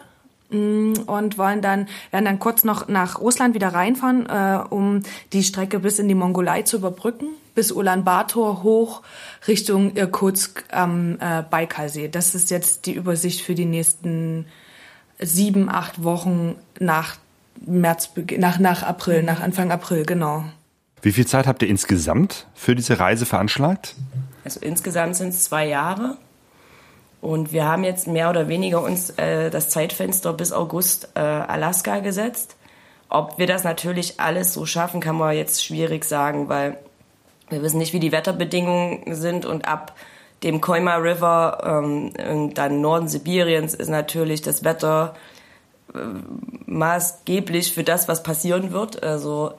E: Mm, und wollen dann werden dann kurz noch nach Russland wieder reinfahren, äh, um die Strecke bis in die Mongolei zu überbrücken, bis Ulaanbaatar hoch Richtung Irkutsk am äh, Baikalsee. Das ist jetzt die Übersicht für die nächsten sieben, acht Wochen nach März, nach nach April, nach Anfang April, genau.
D: Wie viel Zeit habt ihr insgesamt für diese Reise veranschlagt?
A: Also insgesamt sind es zwei Jahre. Und wir haben jetzt mehr oder weniger uns äh, das Zeitfenster bis August äh, Alaska gesetzt. Ob wir das natürlich alles so schaffen, kann man jetzt schwierig sagen, weil wir wissen nicht, wie die Wetterbedingungen sind und ab dem Koima River ähm, und dann Norden Sibiriens ist natürlich das Wetter maßgeblich für das, was passieren wird. Also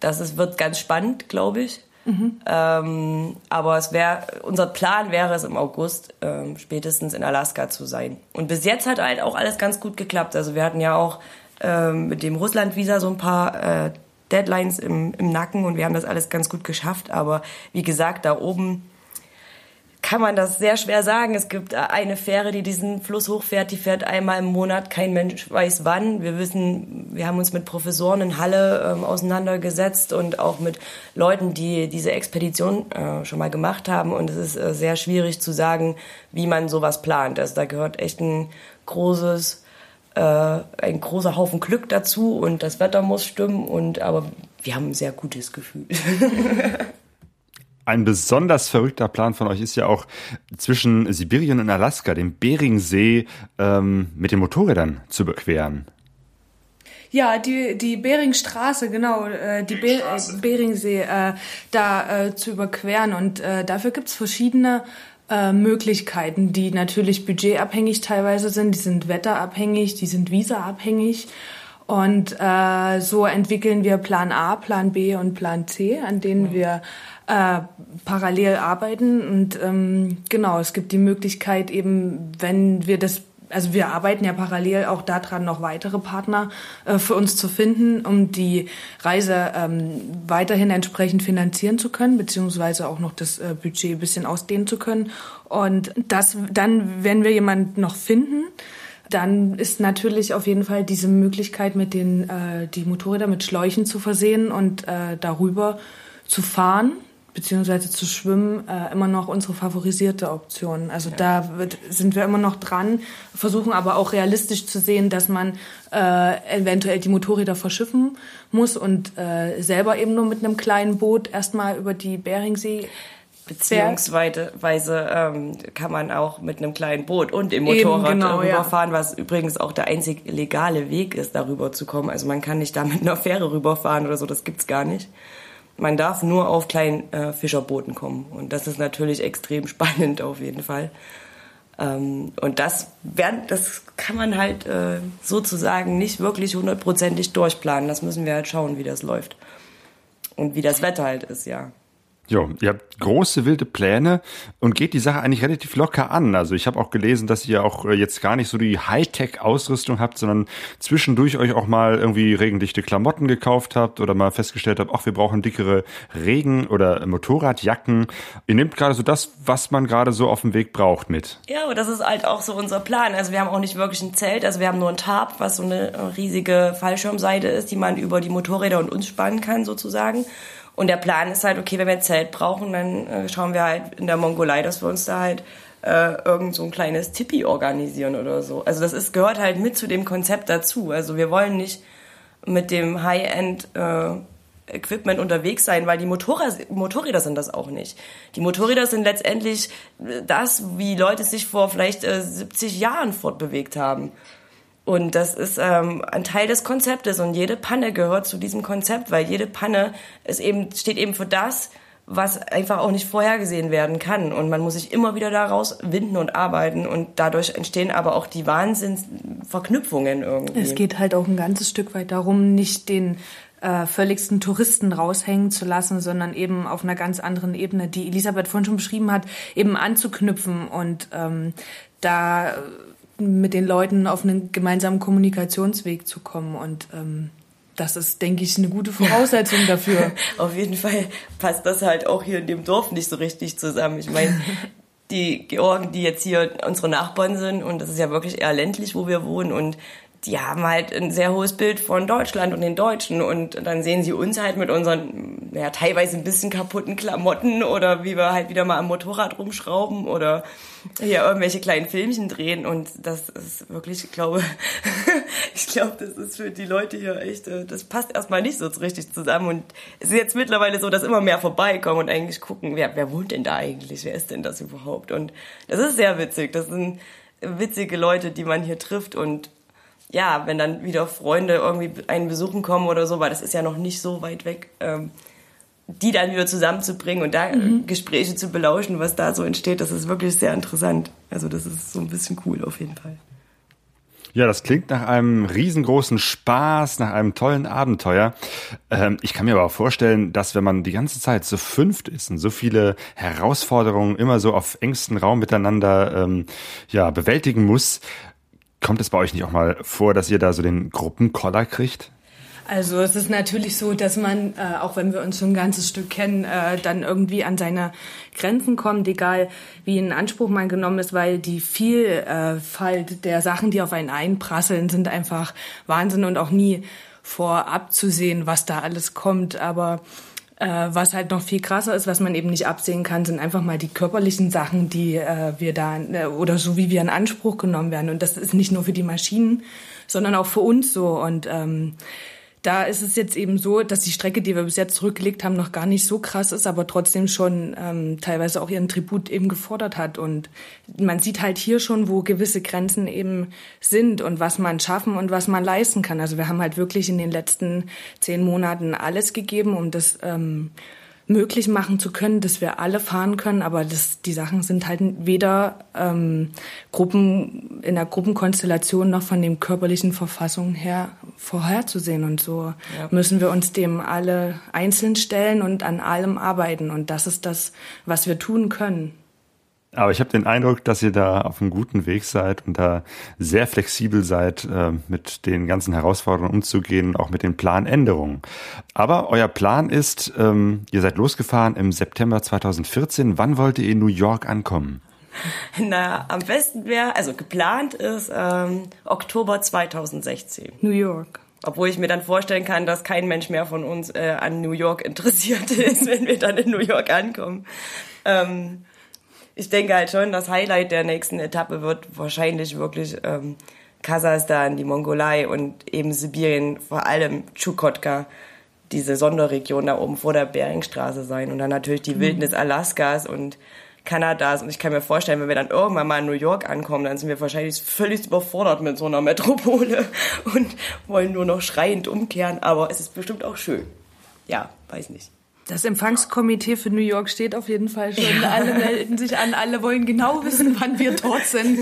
A: das ist, wird ganz spannend, glaube ich. Mhm. Ähm, aber es wäre, unser Plan wäre es im August ähm, spätestens in Alaska zu sein. Und bis jetzt hat halt auch alles ganz gut geklappt. Also wir hatten ja auch ähm, mit dem Russland-Visa so ein paar äh, Deadlines im, im Nacken und wir haben das alles ganz gut geschafft. Aber wie gesagt, da oben kann man das sehr schwer sagen. Es gibt eine Fähre, die diesen Fluss hochfährt, die fährt einmal im Monat. Kein Mensch weiß wann. Wir wissen, wir haben uns mit Professoren in Halle ähm, auseinandergesetzt und auch mit Leuten, die diese Expedition äh, schon mal gemacht haben. Und es ist äh, sehr schwierig zu sagen, wie man sowas plant. Also da gehört echt ein großes, äh, ein großer Haufen Glück dazu und das Wetter muss stimmen. Und aber wir haben ein sehr gutes Gefühl. [LAUGHS]
D: Ein besonders verrückter Plan von euch ist ja auch zwischen Sibirien und Alaska, den Beringsee, ähm, mit den Motorrädern zu überqueren.
E: Ja, die, die Beringstraße, genau, äh, die Be äh, Beringsee äh, da äh, zu überqueren. Und äh, dafür gibt's verschiedene äh, Möglichkeiten, die natürlich budgetabhängig teilweise sind, die sind wetterabhängig, die sind visaabhängig. Und äh, so entwickeln wir Plan A, Plan B und Plan C, an denen wir äh, parallel arbeiten. Und ähm, genau, es gibt die Möglichkeit eben, wenn wir das also wir arbeiten ja parallel auch daran, noch weitere Partner äh, für uns zu finden, um die Reise ähm, weiterhin entsprechend finanzieren zu können, beziehungsweise auch noch das äh, Budget ein bisschen ausdehnen zu können. Und das, dann, wenn wir jemanden noch finden, dann ist natürlich auf jeden Fall diese Möglichkeit, mit den äh, die Motorräder mit Schläuchen zu versehen und äh, darüber zu fahren beziehungsweise zu schwimmen äh, immer noch unsere favorisierte Option. Also ja. da wird, sind wir immer noch dran, versuchen aber auch realistisch zu sehen, dass man äh, eventuell die Motorräder verschiffen muss und äh, selber eben nur mit einem kleinen Boot erstmal über die Beringsee
A: Beziehungsweise ähm, kann man auch mit einem kleinen Boot und dem Motorrad genau, rüberfahren, ja. was übrigens auch der einzig legale Weg ist, darüber zu kommen. Also man kann nicht da mit einer Fähre rüberfahren oder so, das gibt's gar nicht. Man darf nur auf kleinen äh, Fischerbooten kommen. Und das ist natürlich extrem [LAUGHS] spannend auf jeden Fall. Ähm, und das, werden, das kann man halt äh, sozusagen nicht wirklich hundertprozentig durchplanen. Das müssen wir halt schauen, wie das läuft. Und wie das Wetter halt ist, ja.
D: Jo, ihr habt große wilde Pläne und geht die Sache eigentlich relativ locker an. Also ich habe auch gelesen, dass ihr auch äh, jetzt gar nicht so die Hightech-Ausrüstung habt, sondern zwischendurch euch auch mal irgendwie regendichte Klamotten gekauft habt oder mal festgestellt habt, ach, wir brauchen dickere Regen- oder Motorradjacken. Ihr nehmt gerade so das, was man gerade so auf dem Weg braucht mit.
A: Ja, und das ist halt auch so unser Plan. Also wir haben auch nicht wirklich ein Zelt, also wir haben nur ein Tarp, was so eine riesige Fallschirmseite ist, die man über die Motorräder und uns spannen kann sozusagen. Und der Plan ist halt, okay, wenn wir ein Zelt brauchen, dann äh, schauen wir halt in der Mongolei, dass wir uns da halt äh, irgend so ein kleines Tipi organisieren oder so. Also das ist, gehört halt mit zu dem Konzept dazu. Also wir wollen nicht mit dem High-End äh, Equipment unterwegs sein, weil die Motorräder, Motorräder sind das auch nicht. Die Motorräder sind letztendlich das, wie Leute sich vor vielleicht äh, 70 Jahren fortbewegt haben. Und das ist ähm, ein Teil des Konzeptes und jede Panne gehört zu diesem Konzept, weil jede Panne ist eben, steht eben für das, was einfach auch nicht vorhergesehen werden kann. Und man muss sich immer wieder daraus winden und arbeiten. Und dadurch entstehen aber auch die Wahnsinnsverknüpfungen irgendwie.
E: Es geht halt auch ein ganzes Stück weit darum, nicht den äh, völligsten Touristen raushängen zu lassen, sondern eben auf einer ganz anderen Ebene, die Elisabeth vorhin schon beschrieben hat, eben anzuknüpfen und ähm, da mit den Leuten auf einen gemeinsamen Kommunikationsweg zu kommen und ähm, das ist, denke ich, eine gute Voraussetzung dafür. [LAUGHS]
A: auf jeden Fall passt das halt auch hier in dem Dorf nicht so richtig zusammen. Ich meine, [LAUGHS] die Georgen, die jetzt hier unsere Nachbarn sind, und das ist ja wirklich eher ländlich, wo wir wohnen, und die haben halt ein sehr hohes Bild von Deutschland und den Deutschen. Und dann sehen sie uns halt mit unseren ja, teilweise ein bisschen kaputten Klamotten oder wie wir halt wieder mal am Motorrad rumschrauben oder hier irgendwelche kleinen Filmchen drehen. Und das ist wirklich, ich glaube, [LAUGHS] ich glaube, das ist für die Leute hier echt, äh, das passt erstmal nicht so richtig zusammen. Und es ist jetzt mittlerweile so, dass immer mehr vorbeikommen und eigentlich gucken, wer, wer wohnt denn da eigentlich, wer ist denn das überhaupt? Und das ist sehr witzig, das sind witzige Leute, die man hier trifft. Und ja, wenn dann wieder Freunde irgendwie einen besuchen kommen oder so, weil das ist ja noch nicht so weit weg, ähm, die dann wieder zusammenzubringen und da mhm. Gespräche zu belauschen, was da so entsteht, das ist wirklich sehr interessant. Also das ist so ein bisschen cool auf jeden Fall.
D: Ja, das klingt nach einem riesengroßen Spaß, nach einem tollen Abenteuer. Ähm, ich kann mir aber auch vorstellen, dass wenn man die ganze Zeit so fünft ist und so viele Herausforderungen immer so auf engstem Raum miteinander ähm, ja, bewältigen muss, Kommt es bei euch nicht auch mal vor, dass ihr da so den Gruppenkoller kriegt?
E: Also es ist natürlich so, dass man, äh, auch wenn wir uns schon ein ganzes Stück kennen, äh, dann irgendwie an seine Grenzen kommt, egal wie in Anspruch man genommen ist, weil die Vielfalt der Sachen, die auf einen einprasseln, sind einfach Wahnsinn und auch nie vorab zu sehen, was da alles kommt. Aber was halt noch viel krasser ist, was man eben nicht absehen kann, sind einfach mal die körperlichen Sachen, die äh, wir da äh, oder so wie wir in Anspruch genommen werden. Und das ist nicht nur für die Maschinen, sondern auch für uns so. Und ähm, da ist es jetzt eben so, dass die Strecke, die wir bis jetzt zurückgelegt haben, noch gar nicht so krass ist, aber trotzdem schon ähm, teilweise auch ihren Tribut eben gefordert hat. Und man sieht halt hier schon, wo gewisse Grenzen eben sind und was man schaffen und was man leisten kann. Also wir haben halt wirklich in den letzten zehn Monaten alles gegeben, um das ähm, möglich machen zu können, dass wir alle fahren können, aber das, die Sachen sind halt weder ähm, Gruppen in der Gruppenkonstellation noch von den körperlichen Verfassungen her vorherzusehen und so ja. müssen wir uns dem alle einzeln stellen und an allem arbeiten und das ist das, was wir tun können.
D: Aber ich habe den Eindruck, dass ihr da auf einem guten Weg seid und da sehr flexibel seid, äh, mit den ganzen Herausforderungen umzugehen und auch mit den Planänderungen. Aber euer Plan ist, ähm, ihr seid losgefahren im September 2014. Wann wollt ihr in New York ankommen?
A: Na, am besten wäre, also geplant ist ähm, Oktober 2016.
E: New York.
A: Obwohl ich mir dann vorstellen kann, dass kein Mensch mehr von uns äh, an New York interessiert [LAUGHS] ist, wenn wir dann in New York ankommen. Ähm, ich denke halt schon, das Highlight der nächsten Etappe wird wahrscheinlich wirklich ähm, Kasachstan, die Mongolei und eben Sibirien, vor allem Chukotka, diese Sonderregion da oben vor der Beringstraße sein und dann natürlich die mhm. Wildnis Alaskas und Kanadas. Und ich kann mir vorstellen, wenn wir dann irgendwann mal in New York ankommen, dann sind wir wahrscheinlich völlig überfordert mit so einer Metropole [LAUGHS] und wollen nur noch schreiend umkehren. Aber es ist bestimmt auch schön. Ja, weiß nicht.
E: Das Empfangskomitee für New York steht auf jeden Fall schon. Ja. Alle melden sich an, alle wollen genau [LAUGHS] wissen, wann wir dort sind.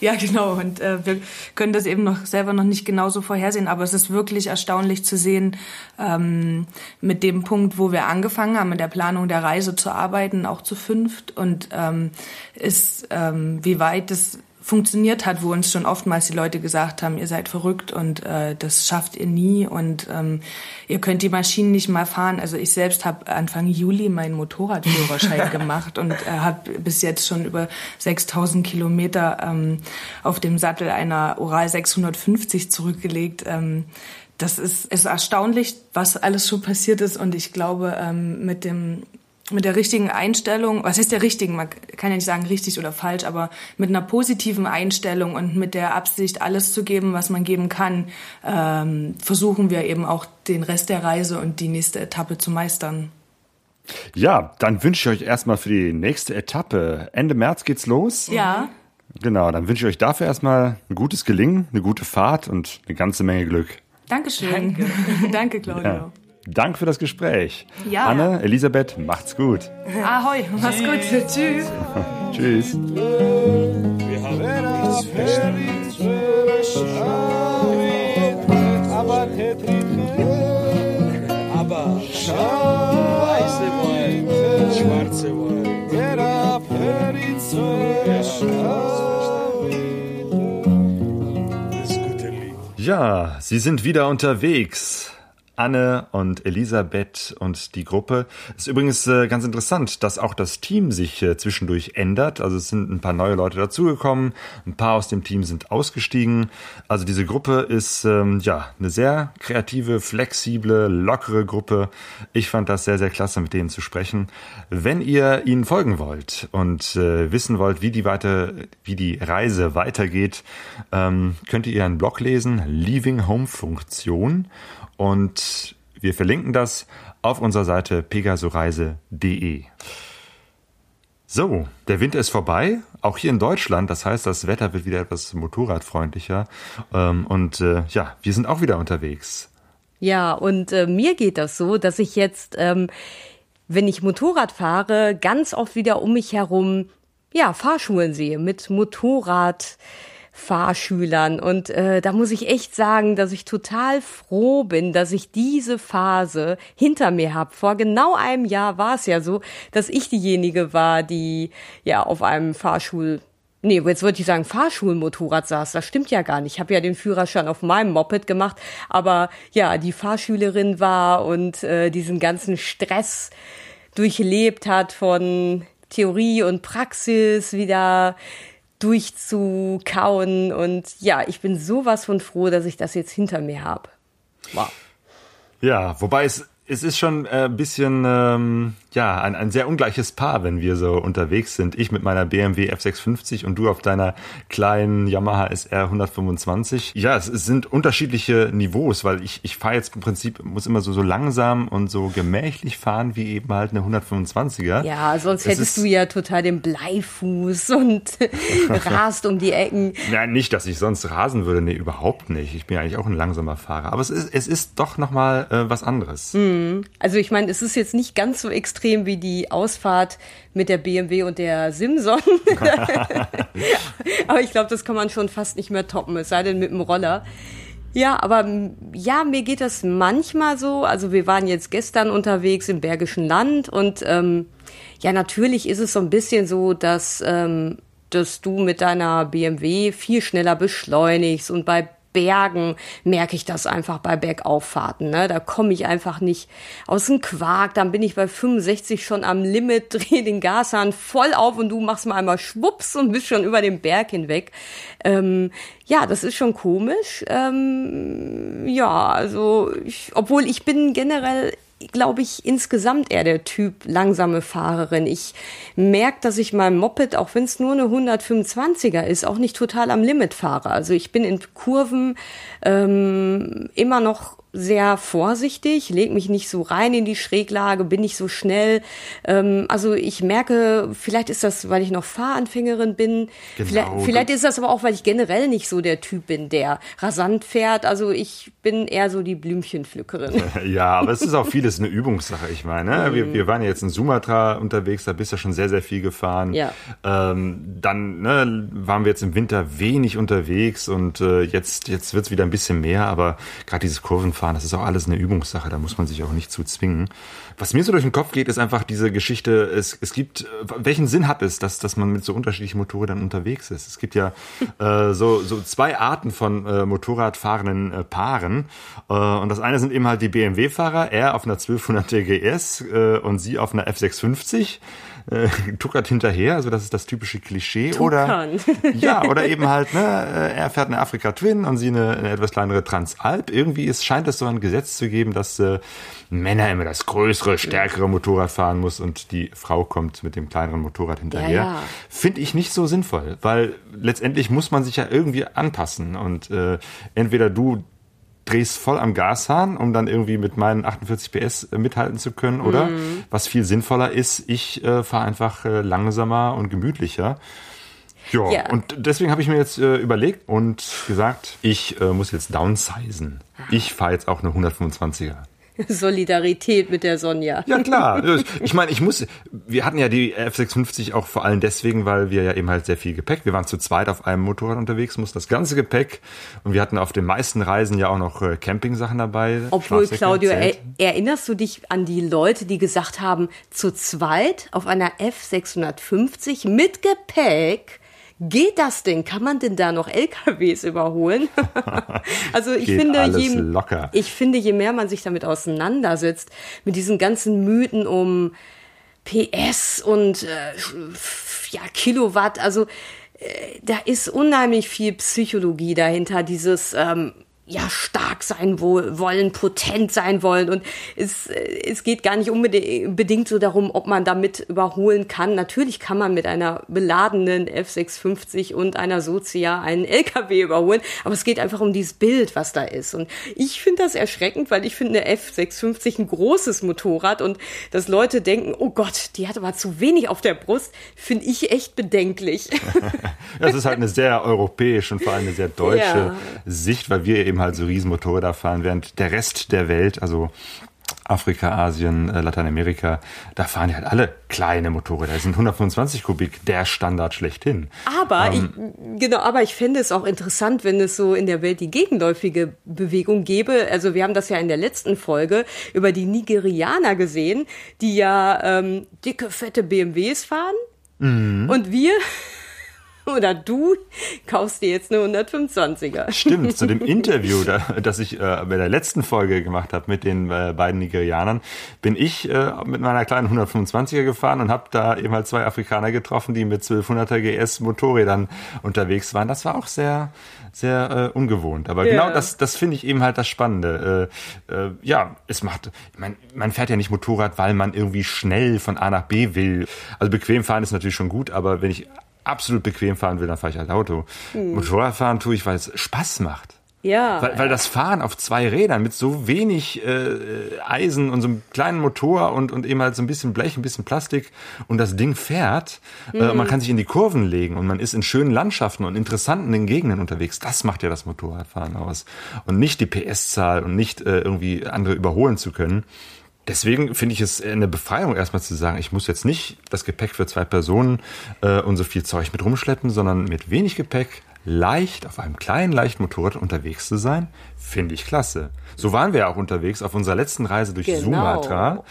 E: Ja, genau. Und äh, wir können das eben noch selber noch nicht genauso vorhersehen, aber es ist wirklich erstaunlich zu sehen, ähm, mit dem Punkt, wo wir angefangen haben, mit der Planung der Reise zu arbeiten, auch zu fünft und ähm, ist, ähm, wie weit es funktioniert hat, wo uns schon oftmals die Leute gesagt haben, ihr seid verrückt und äh, das schafft ihr nie und ähm, ihr könnt die Maschinen nicht mal fahren. Also ich selbst habe Anfang Juli meinen Motorradführerschein [LAUGHS] gemacht und äh, habe bis jetzt schon über 6000 Kilometer ähm, auf dem Sattel einer Oral 650 zurückgelegt. Ähm, das ist, ist erstaunlich, was alles schon passiert ist und ich glaube, ähm, mit dem mit der richtigen Einstellung, was ist der richtigen, man kann ja nicht sagen richtig oder falsch, aber mit einer positiven Einstellung und mit der Absicht, alles zu geben, was man geben kann, ähm, versuchen wir eben auch den Rest der Reise und die nächste Etappe zu meistern.
D: Ja, dann wünsche ich euch erstmal für die nächste Etappe. Ende März geht's los.
E: Ja.
D: Genau, dann wünsche ich euch dafür erstmal ein gutes Gelingen, eine gute Fahrt und eine ganze Menge Glück.
E: Dankeschön. Danke, [LAUGHS] Danke Claudio. Ja.
D: Dank für das Gespräch.
E: Ja.
D: Anne, Elisabeth, macht's gut.
E: Ahoi, mach's gut. Tschüss.
D: Tschüss.
F: Aber weiße Wein, schwarze Wein.
D: Ja, Sie sind wieder unterwegs. Anne und Elisabeth und die Gruppe. Ist übrigens äh, ganz interessant, dass auch das Team sich äh, zwischendurch ändert. Also es sind ein paar neue Leute dazugekommen, ein paar aus dem Team sind ausgestiegen. Also diese Gruppe ist ähm, ja eine sehr kreative, flexible, lockere Gruppe. Ich fand das sehr, sehr klasse, mit denen zu sprechen. Wenn ihr ihnen folgen wollt und äh, wissen wollt, wie die weiter, wie die Reise weitergeht, ähm, könnt ihr ihren Blog lesen, Leaving Home Funktion. Und wir verlinken das auf unserer Seite pegasoreise.de. So, der Winter ist vorbei, auch hier in Deutschland. Das heißt, das Wetter wird wieder etwas motorradfreundlicher. Ähm, und äh, ja, wir sind auch wieder unterwegs.
C: Ja, und äh, mir geht das so, dass ich jetzt, ähm, wenn ich Motorrad fahre, ganz oft wieder um mich herum, ja, Fahrschulen sehe mit Motorrad. Fahrschülern. Und äh, da muss ich echt sagen, dass ich total froh bin, dass ich diese Phase hinter mir habe. Vor genau einem Jahr war es ja so, dass ich diejenige war, die ja auf einem Fahrschul Nee, jetzt würde ich sagen, Fahrschulmotorrad saß. Das stimmt ja gar nicht. Ich habe ja den Führerschein auf meinem Moped gemacht, aber ja, die Fahrschülerin war und äh, diesen ganzen Stress durchlebt hat von Theorie und Praxis, wieder durchzukauen. Und ja, ich bin sowas von froh, dass ich das jetzt hinter mir habe. Wow.
D: Ja, wobei es, es ist schon äh, ein bisschen ähm, ja, ein, ein sehr ungleiches Paar, wenn wir so unterwegs sind. Ich mit meiner BMW F650 und du auf deiner kleinen Yamaha SR 125. Ja, es, es sind unterschiedliche Niveaus, weil ich, ich fahre jetzt im Prinzip, muss immer so, so langsam und so gemächlich fahren wie eben halt eine 125er.
C: Ja, sonst hättest du ja total den Bleifuß und [LAUGHS] rast um die Ecken.
D: Ja, nicht, dass ich sonst rasen würde, nee, überhaupt nicht. Ich bin eigentlich auch ein langsamer Fahrer. Aber es ist, es ist doch nochmal äh, was anderes.
C: Mhm. Also ich meine, es ist jetzt nicht ganz so extrem wie die Ausfahrt mit der BMW und der Simson. [LAUGHS] aber ich glaube, das kann man schon fast nicht mehr toppen, es sei denn mit dem Roller. Ja, aber ja, mir geht das manchmal so. Also wir waren jetzt gestern unterwegs im Bergischen Land und ähm, ja, natürlich ist es so ein bisschen so, dass, ähm, dass du mit deiner BMW viel schneller beschleunigst und bei Bergen merke ich das einfach bei Bergauffahrten. Ne? Da komme ich einfach nicht aus dem Quark. Dann bin ich bei 65 schon am Limit, [LAUGHS] drehe den Gashahn voll auf und du machst mal einmal Schwupps und bist schon über den Berg hinweg. Ähm, ja, das ist schon komisch. Ähm, ja, also ich, obwohl ich bin generell glaube ich, insgesamt eher der Typ langsame Fahrerin. Ich merke, dass ich mein Moped, auch wenn es nur eine 125er ist, auch nicht total am Limit fahre. Also ich bin in Kurven ähm, immer noch sehr vorsichtig, leg mich nicht so rein in die Schräglage, bin nicht so schnell. Ähm, also ich merke, vielleicht ist das, weil ich noch Fahranfängerin bin. Genau. Vielleicht, vielleicht ist das aber auch, weil ich generell nicht so der Typ bin, der rasant fährt. Also ich bin eher so die Blümchenpflückerin. [LAUGHS]
D: Ja, aber es ist auch vieles eine Übungssache. Ich meine, mhm. wir, wir waren ja jetzt in Sumatra unterwegs, da bist du ja schon sehr, sehr viel gefahren.
C: Ja.
D: Ähm, dann ne, waren wir jetzt im Winter wenig unterwegs und äh, jetzt, jetzt wird's wieder ein bisschen mehr, aber gerade dieses Kurvenfahren fahren. Das ist auch alles eine Übungssache, da muss man sich auch nicht zu zwingen. Was mir so durch den Kopf geht, ist einfach diese Geschichte, es, es gibt, welchen Sinn hat es, dass, dass man mit so unterschiedlichen Motorrädern unterwegs ist? Es gibt ja [LAUGHS] äh, so, so zwei Arten von äh, Motorradfahrenden äh, Paaren. Äh, und das eine sind eben halt die BMW-Fahrer, er auf einer 1200 GS äh, und sie auf einer F650 äh, tuckert hinterher, also das ist das typische Klischee.
C: Tuckern.
D: Oder [LAUGHS] ja, oder eben halt, ne, äh, er fährt eine Afrika Twin und sie eine, eine etwas kleinere Transalp. Irgendwie ist, scheint es so ein Gesetz zu geben, dass äh, Männer immer das größere, stärkere Motorrad fahren muss und die Frau kommt mit dem kleineren Motorrad hinterher. Ja, ja. Finde ich nicht so sinnvoll, weil letztendlich muss man sich ja irgendwie anpassen und äh, entweder du drehst voll am Gashahn, um dann irgendwie mit meinen 48 PS äh, mithalten zu können, oder? Mhm. Was viel sinnvoller ist, ich äh, fahre einfach äh, langsamer und gemütlicher. Ja, ja. und deswegen habe ich mir jetzt äh, überlegt und gesagt, ich äh, muss jetzt downsizen. Ich fahre jetzt auch eine 125er. [LAUGHS]
C: Solidarität mit der Sonja.
D: Ja, klar. Ich meine, ich muss, wir hatten ja die F650 auch vor allem deswegen, weil wir ja eben halt sehr viel Gepäck, wir waren zu zweit auf einem Motorrad unterwegs, mussten das ganze Gepäck und wir hatten auf den meisten Reisen ja auch noch äh, Campingsachen dabei.
C: Obwohl, Claudio, er, erinnerst du dich an die Leute, die gesagt haben, zu zweit auf einer F650 mit Gepäck Geht das denn? Kann man denn da noch LKWs überholen? [LAUGHS] also ich finde,
D: je,
C: locker. ich finde, je mehr man sich damit auseinandersetzt, mit diesen ganzen Mythen um PS und äh, ja, Kilowatt, also äh, da ist unheimlich viel Psychologie dahinter, dieses ähm, ja stark sein wollen, potent sein wollen und es, es geht gar nicht unbedingt so darum, ob man damit überholen kann. Natürlich kann man mit einer beladenen F650 und einer Sozia einen LKW überholen, aber es geht einfach um dieses Bild, was da ist. Und ich finde das erschreckend, weil ich finde eine F650 ein großes Motorrad und dass Leute denken, oh Gott, die hat aber zu wenig auf der Brust, finde ich echt bedenklich. [LAUGHS]
D: das ist halt eine sehr europäische und vor allem eine sehr deutsche ja. Sicht, weil wir eben halt so Riesenmotorräder fahren, während der Rest der Welt, also Afrika, Asien, äh, Lateinamerika, da fahren die halt alle kleine Motorräder. Das sind 125 Kubik, der Standard schlechthin.
C: Aber ähm, ich, genau, aber ich fände es auch interessant, wenn es so in der Welt die gegenläufige Bewegung gäbe. Also wir haben das ja in der letzten Folge über die Nigerianer gesehen, die ja ähm, dicke, fette BMWs fahren. Mhm. Und wir [LAUGHS] Oder du kaufst dir jetzt eine 125er.
D: Stimmt, zu dem [LAUGHS] Interview, da, das ich äh, bei der letzten Folge gemacht habe mit den äh, beiden Nigerianern, bin ich äh, mit meiner kleinen 125er gefahren und habe da eben halt zwei Afrikaner getroffen, die mit 1200er GS Motorrädern unterwegs waren. Das war auch sehr, sehr äh, ungewohnt. Aber
C: Ja.
D: genau das, das finde ich eben halt das Spannende. Äh, äh, ja, es macht, mein, man fährt ja nicht Motorrad, weil man irgendwie schnell von A nach B will. Also bequem fahren ist natürlich schon gut, aber wenn ich absolut bequem fahren will, dann fahre ich halt Auto. Motorradfahren tue ich, weil es Spaß macht.
C: Ja.
D: Weil, weil das Fahren auf zwei Rädern mit so wenig äh, Eisen und so einem kleinen Motor und, und eben halt so ein bisschen Blech, ein bisschen Plastik und das Ding fährt, äh, man kann sich in die Kurven legen und man ist in schönen Landschaften und interessanten Gegenden unterwegs. Das macht ja das Motorradfahren aus. Und nicht die PS-Zahl und nicht äh, irgendwie andere überholen zu können. Deswegen finde ich es eine Befreiung, erstmal zu sagen, ich muss jetzt nicht das Gepäck für zwei Personen äh, und so viel Zeug mit rumschleppen, sondern mit wenig Gepäck leicht auf einem kleinen, leichten Motorrad unterwegs zu sein, finde ich klasse. So waren wir ja auch unterwegs auf unserer letzten Reise durch
C: Genau.
D: Sumatra.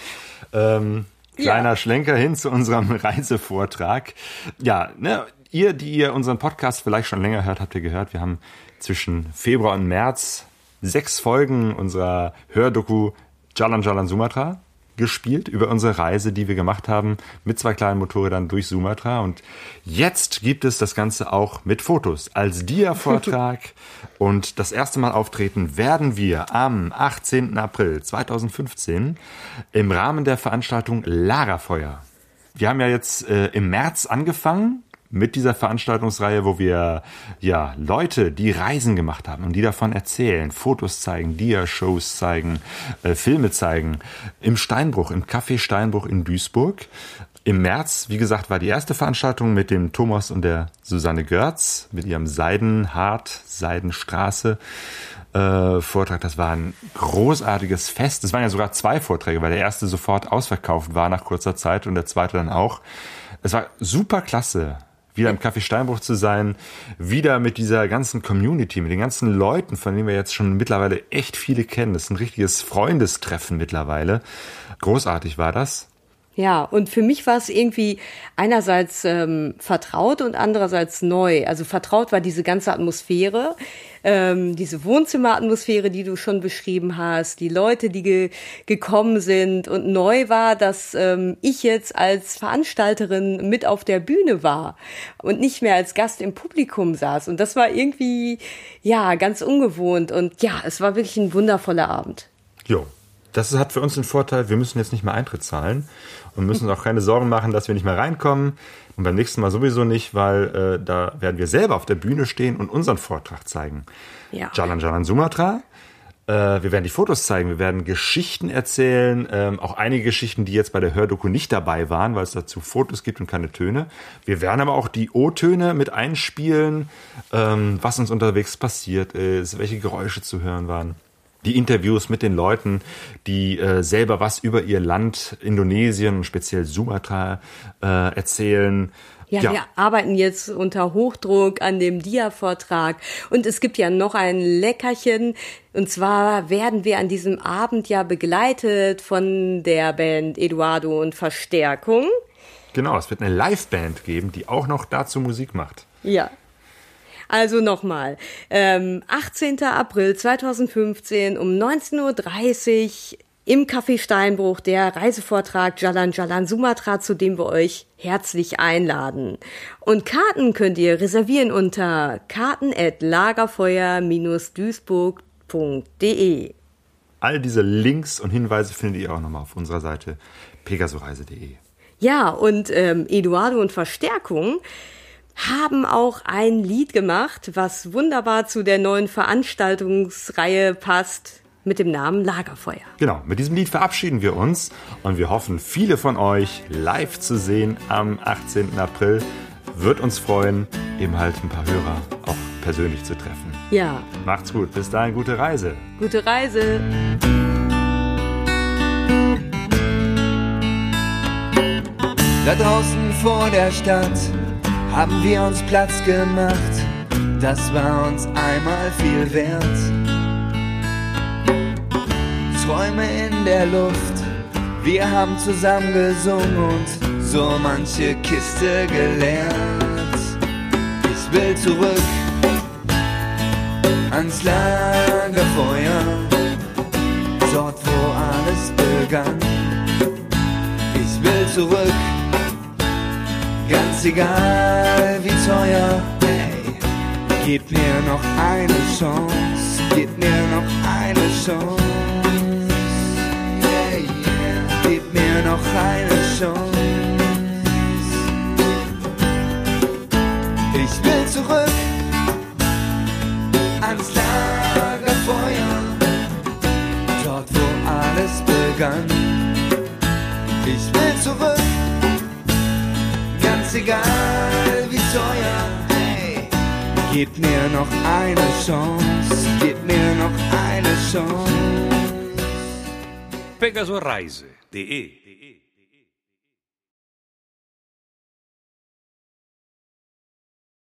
D: Ähm, kleiner Schlenker hin zu unserem [LAUGHS] Reisevortrag. Ja, ne, ihr, die ihr unseren Podcast vielleicht schon länger hört, habt ihr gehört, wir haben zwischen Februar und März sechs Folgen unserer Hördoku Jalan Jalan Sumatra gespielt über unsere Reise, die wir gemacht haben mit zwei kleinen Motorrädern durch Sumatra. Und jetzt gibt es das Ganze auch mit Fotos als Dia-Vortrag. [LAUGHS] und das erste Mal auftreten werden wir am 18. April 2015 im Rahmen der Veranstaltung Lagerfeuer. Wir haben ja jetzt äh, im März angefangen mit dieser Veranstaltungsreihe, wo wir ja Leute, die Reisen gemacht haben und die davon erzählen, Fotos zeigen, Dia-Shows zeigen, äh, Filme zeigen, im Steinbruch, im Café Steinbruch in Duisburg. Im März, wie gesagt, war die erste Veranstaltung mit dem Thomas und der Susanne Görz mit ihrem Seidenhart, Seidenstraße. Äh, Vortrag, das war ein großartiges Fest. Es waren ja sogar zwei Vorträge, weil der erste sofort ausverkauft war nach kurzer Zeit und der zweite dann auch. Es war super klasse, wieder im Café Steinbruch zu sein, wieder mit dieser ganzen Community, mit den ganzen Leuten, von denen wir jetzt schon mittlerweile echt viele kennen. Das ist ein richtiges Freundestreffen mittlerweile. Großartig war das.
C: Ja, und für mich war es irgendwie einerseits ähm, vertraut und andererseits neu. Also vertraut war diese ganze Atmosphäre, ähm, diese Wohnzimmeratmosphäre, die du schon beschrieben hast, die Leute, die ge gekommen sind. Und neu war, dass ähm, ich jetzt als Veranstalterin mit auf der Bühne war und nicht mehr als Gast im Publikum saß. Und das war irgendwie, ja, ganz ungewohnt. Und ja, es war wirklich ein wundervoller Abend.
D: Jo. Das hat für uns den Vorteil, wir müssen jetzt nicht mehr Eintritt zahlen und müssen uns auch keine Sorgen machen, dass wir nicht mehr reinkommen. Und beim nächsten Mal sowieso nicht, weil äh, da werden wir selber auf der Bühne stehen und unseren Vortrag zeigen.
C: Ja.
D: Jalan Jalan Sumatra. Äh, wir werden die Fotos zeigen, wir werden Geschichten erzählen, ähm, auch einige Geschichten, die jetzt bei der Hördoku nicht dabei waren, weil es dazu Fotos gibt und keine Töne. Wir werden aber auch die O-Töne mit einspielen, ähm, was uns unterwegs passiert ist, welche Geräusche zu hören waren die Interviews mit den Leuten, die äh, selber was über ihr Land, Indonesien speziell Sumatra äh, erzählen.
C: Ja, wir arbeiten jetzt unter Hochdruck an dem Dia-Vortrag. Und es gibt ja noch ein Leckerchen. Und zwar werden wir an diesem Abend ja begleitet von der Band Eduardo und Verstärkung.
D: Genau, es wird eine Liveband geben, die auch noch dazu Musik macht.
C: Ja. Also nochmal, ähm, 18. April 2015 um 19.30 Uhr im Café Steinbruch der Reisevortrag Jalan Jalan Sumatra, zu dem wir euch herzlich einladen. Und Karten könnt ihr reservieren unter karten at lagerfeuer-duisburg.de.
D: All diese Links und Hinweise findet ihr auch nochmal auf unserer Seite pegasoreise.de.
C: Ja, und ähm, Eduardo und Verstärkung haben auch ein Lied gemacht, was wunderbar zu der neuen Veranstaltungsreihe passt, mit dem Namen Lagerfeuer.
D: Genau, mit diesem Lied verabschieden wir uns und wir hoffen, viele von euch live zu sehen am 18. April. Wird uns freuen, eben halt ein paar Hörer auch persönlich zu treffen.
C: Ja,
D: Macht's gut, bis dahin gute Reise.
C: gute Reise.
G: Da draußen vor der Stadt haben wir uns Platz gemacht. Das war uns einmal viel wert. Träume in der Luft, wir haben zusammen gesungen und so manche Kiste geleert. Ich will zurück ans Lagerfeuer, dort wo alles begann. Ich will zurück, ganz egal wie teuer. Hey, gib mir noch eine Chance, gib mir noch eine Chance. Yeah, yeah. Gib mir noch eine Chance. Ich will zurück ans Lagerfeuer, dort wo alles begann. Ich will zurück, ganz egal teuer. Hey, gib mir noch eine Chance, gib mir noch eine Chance.
B: pegasoreise.de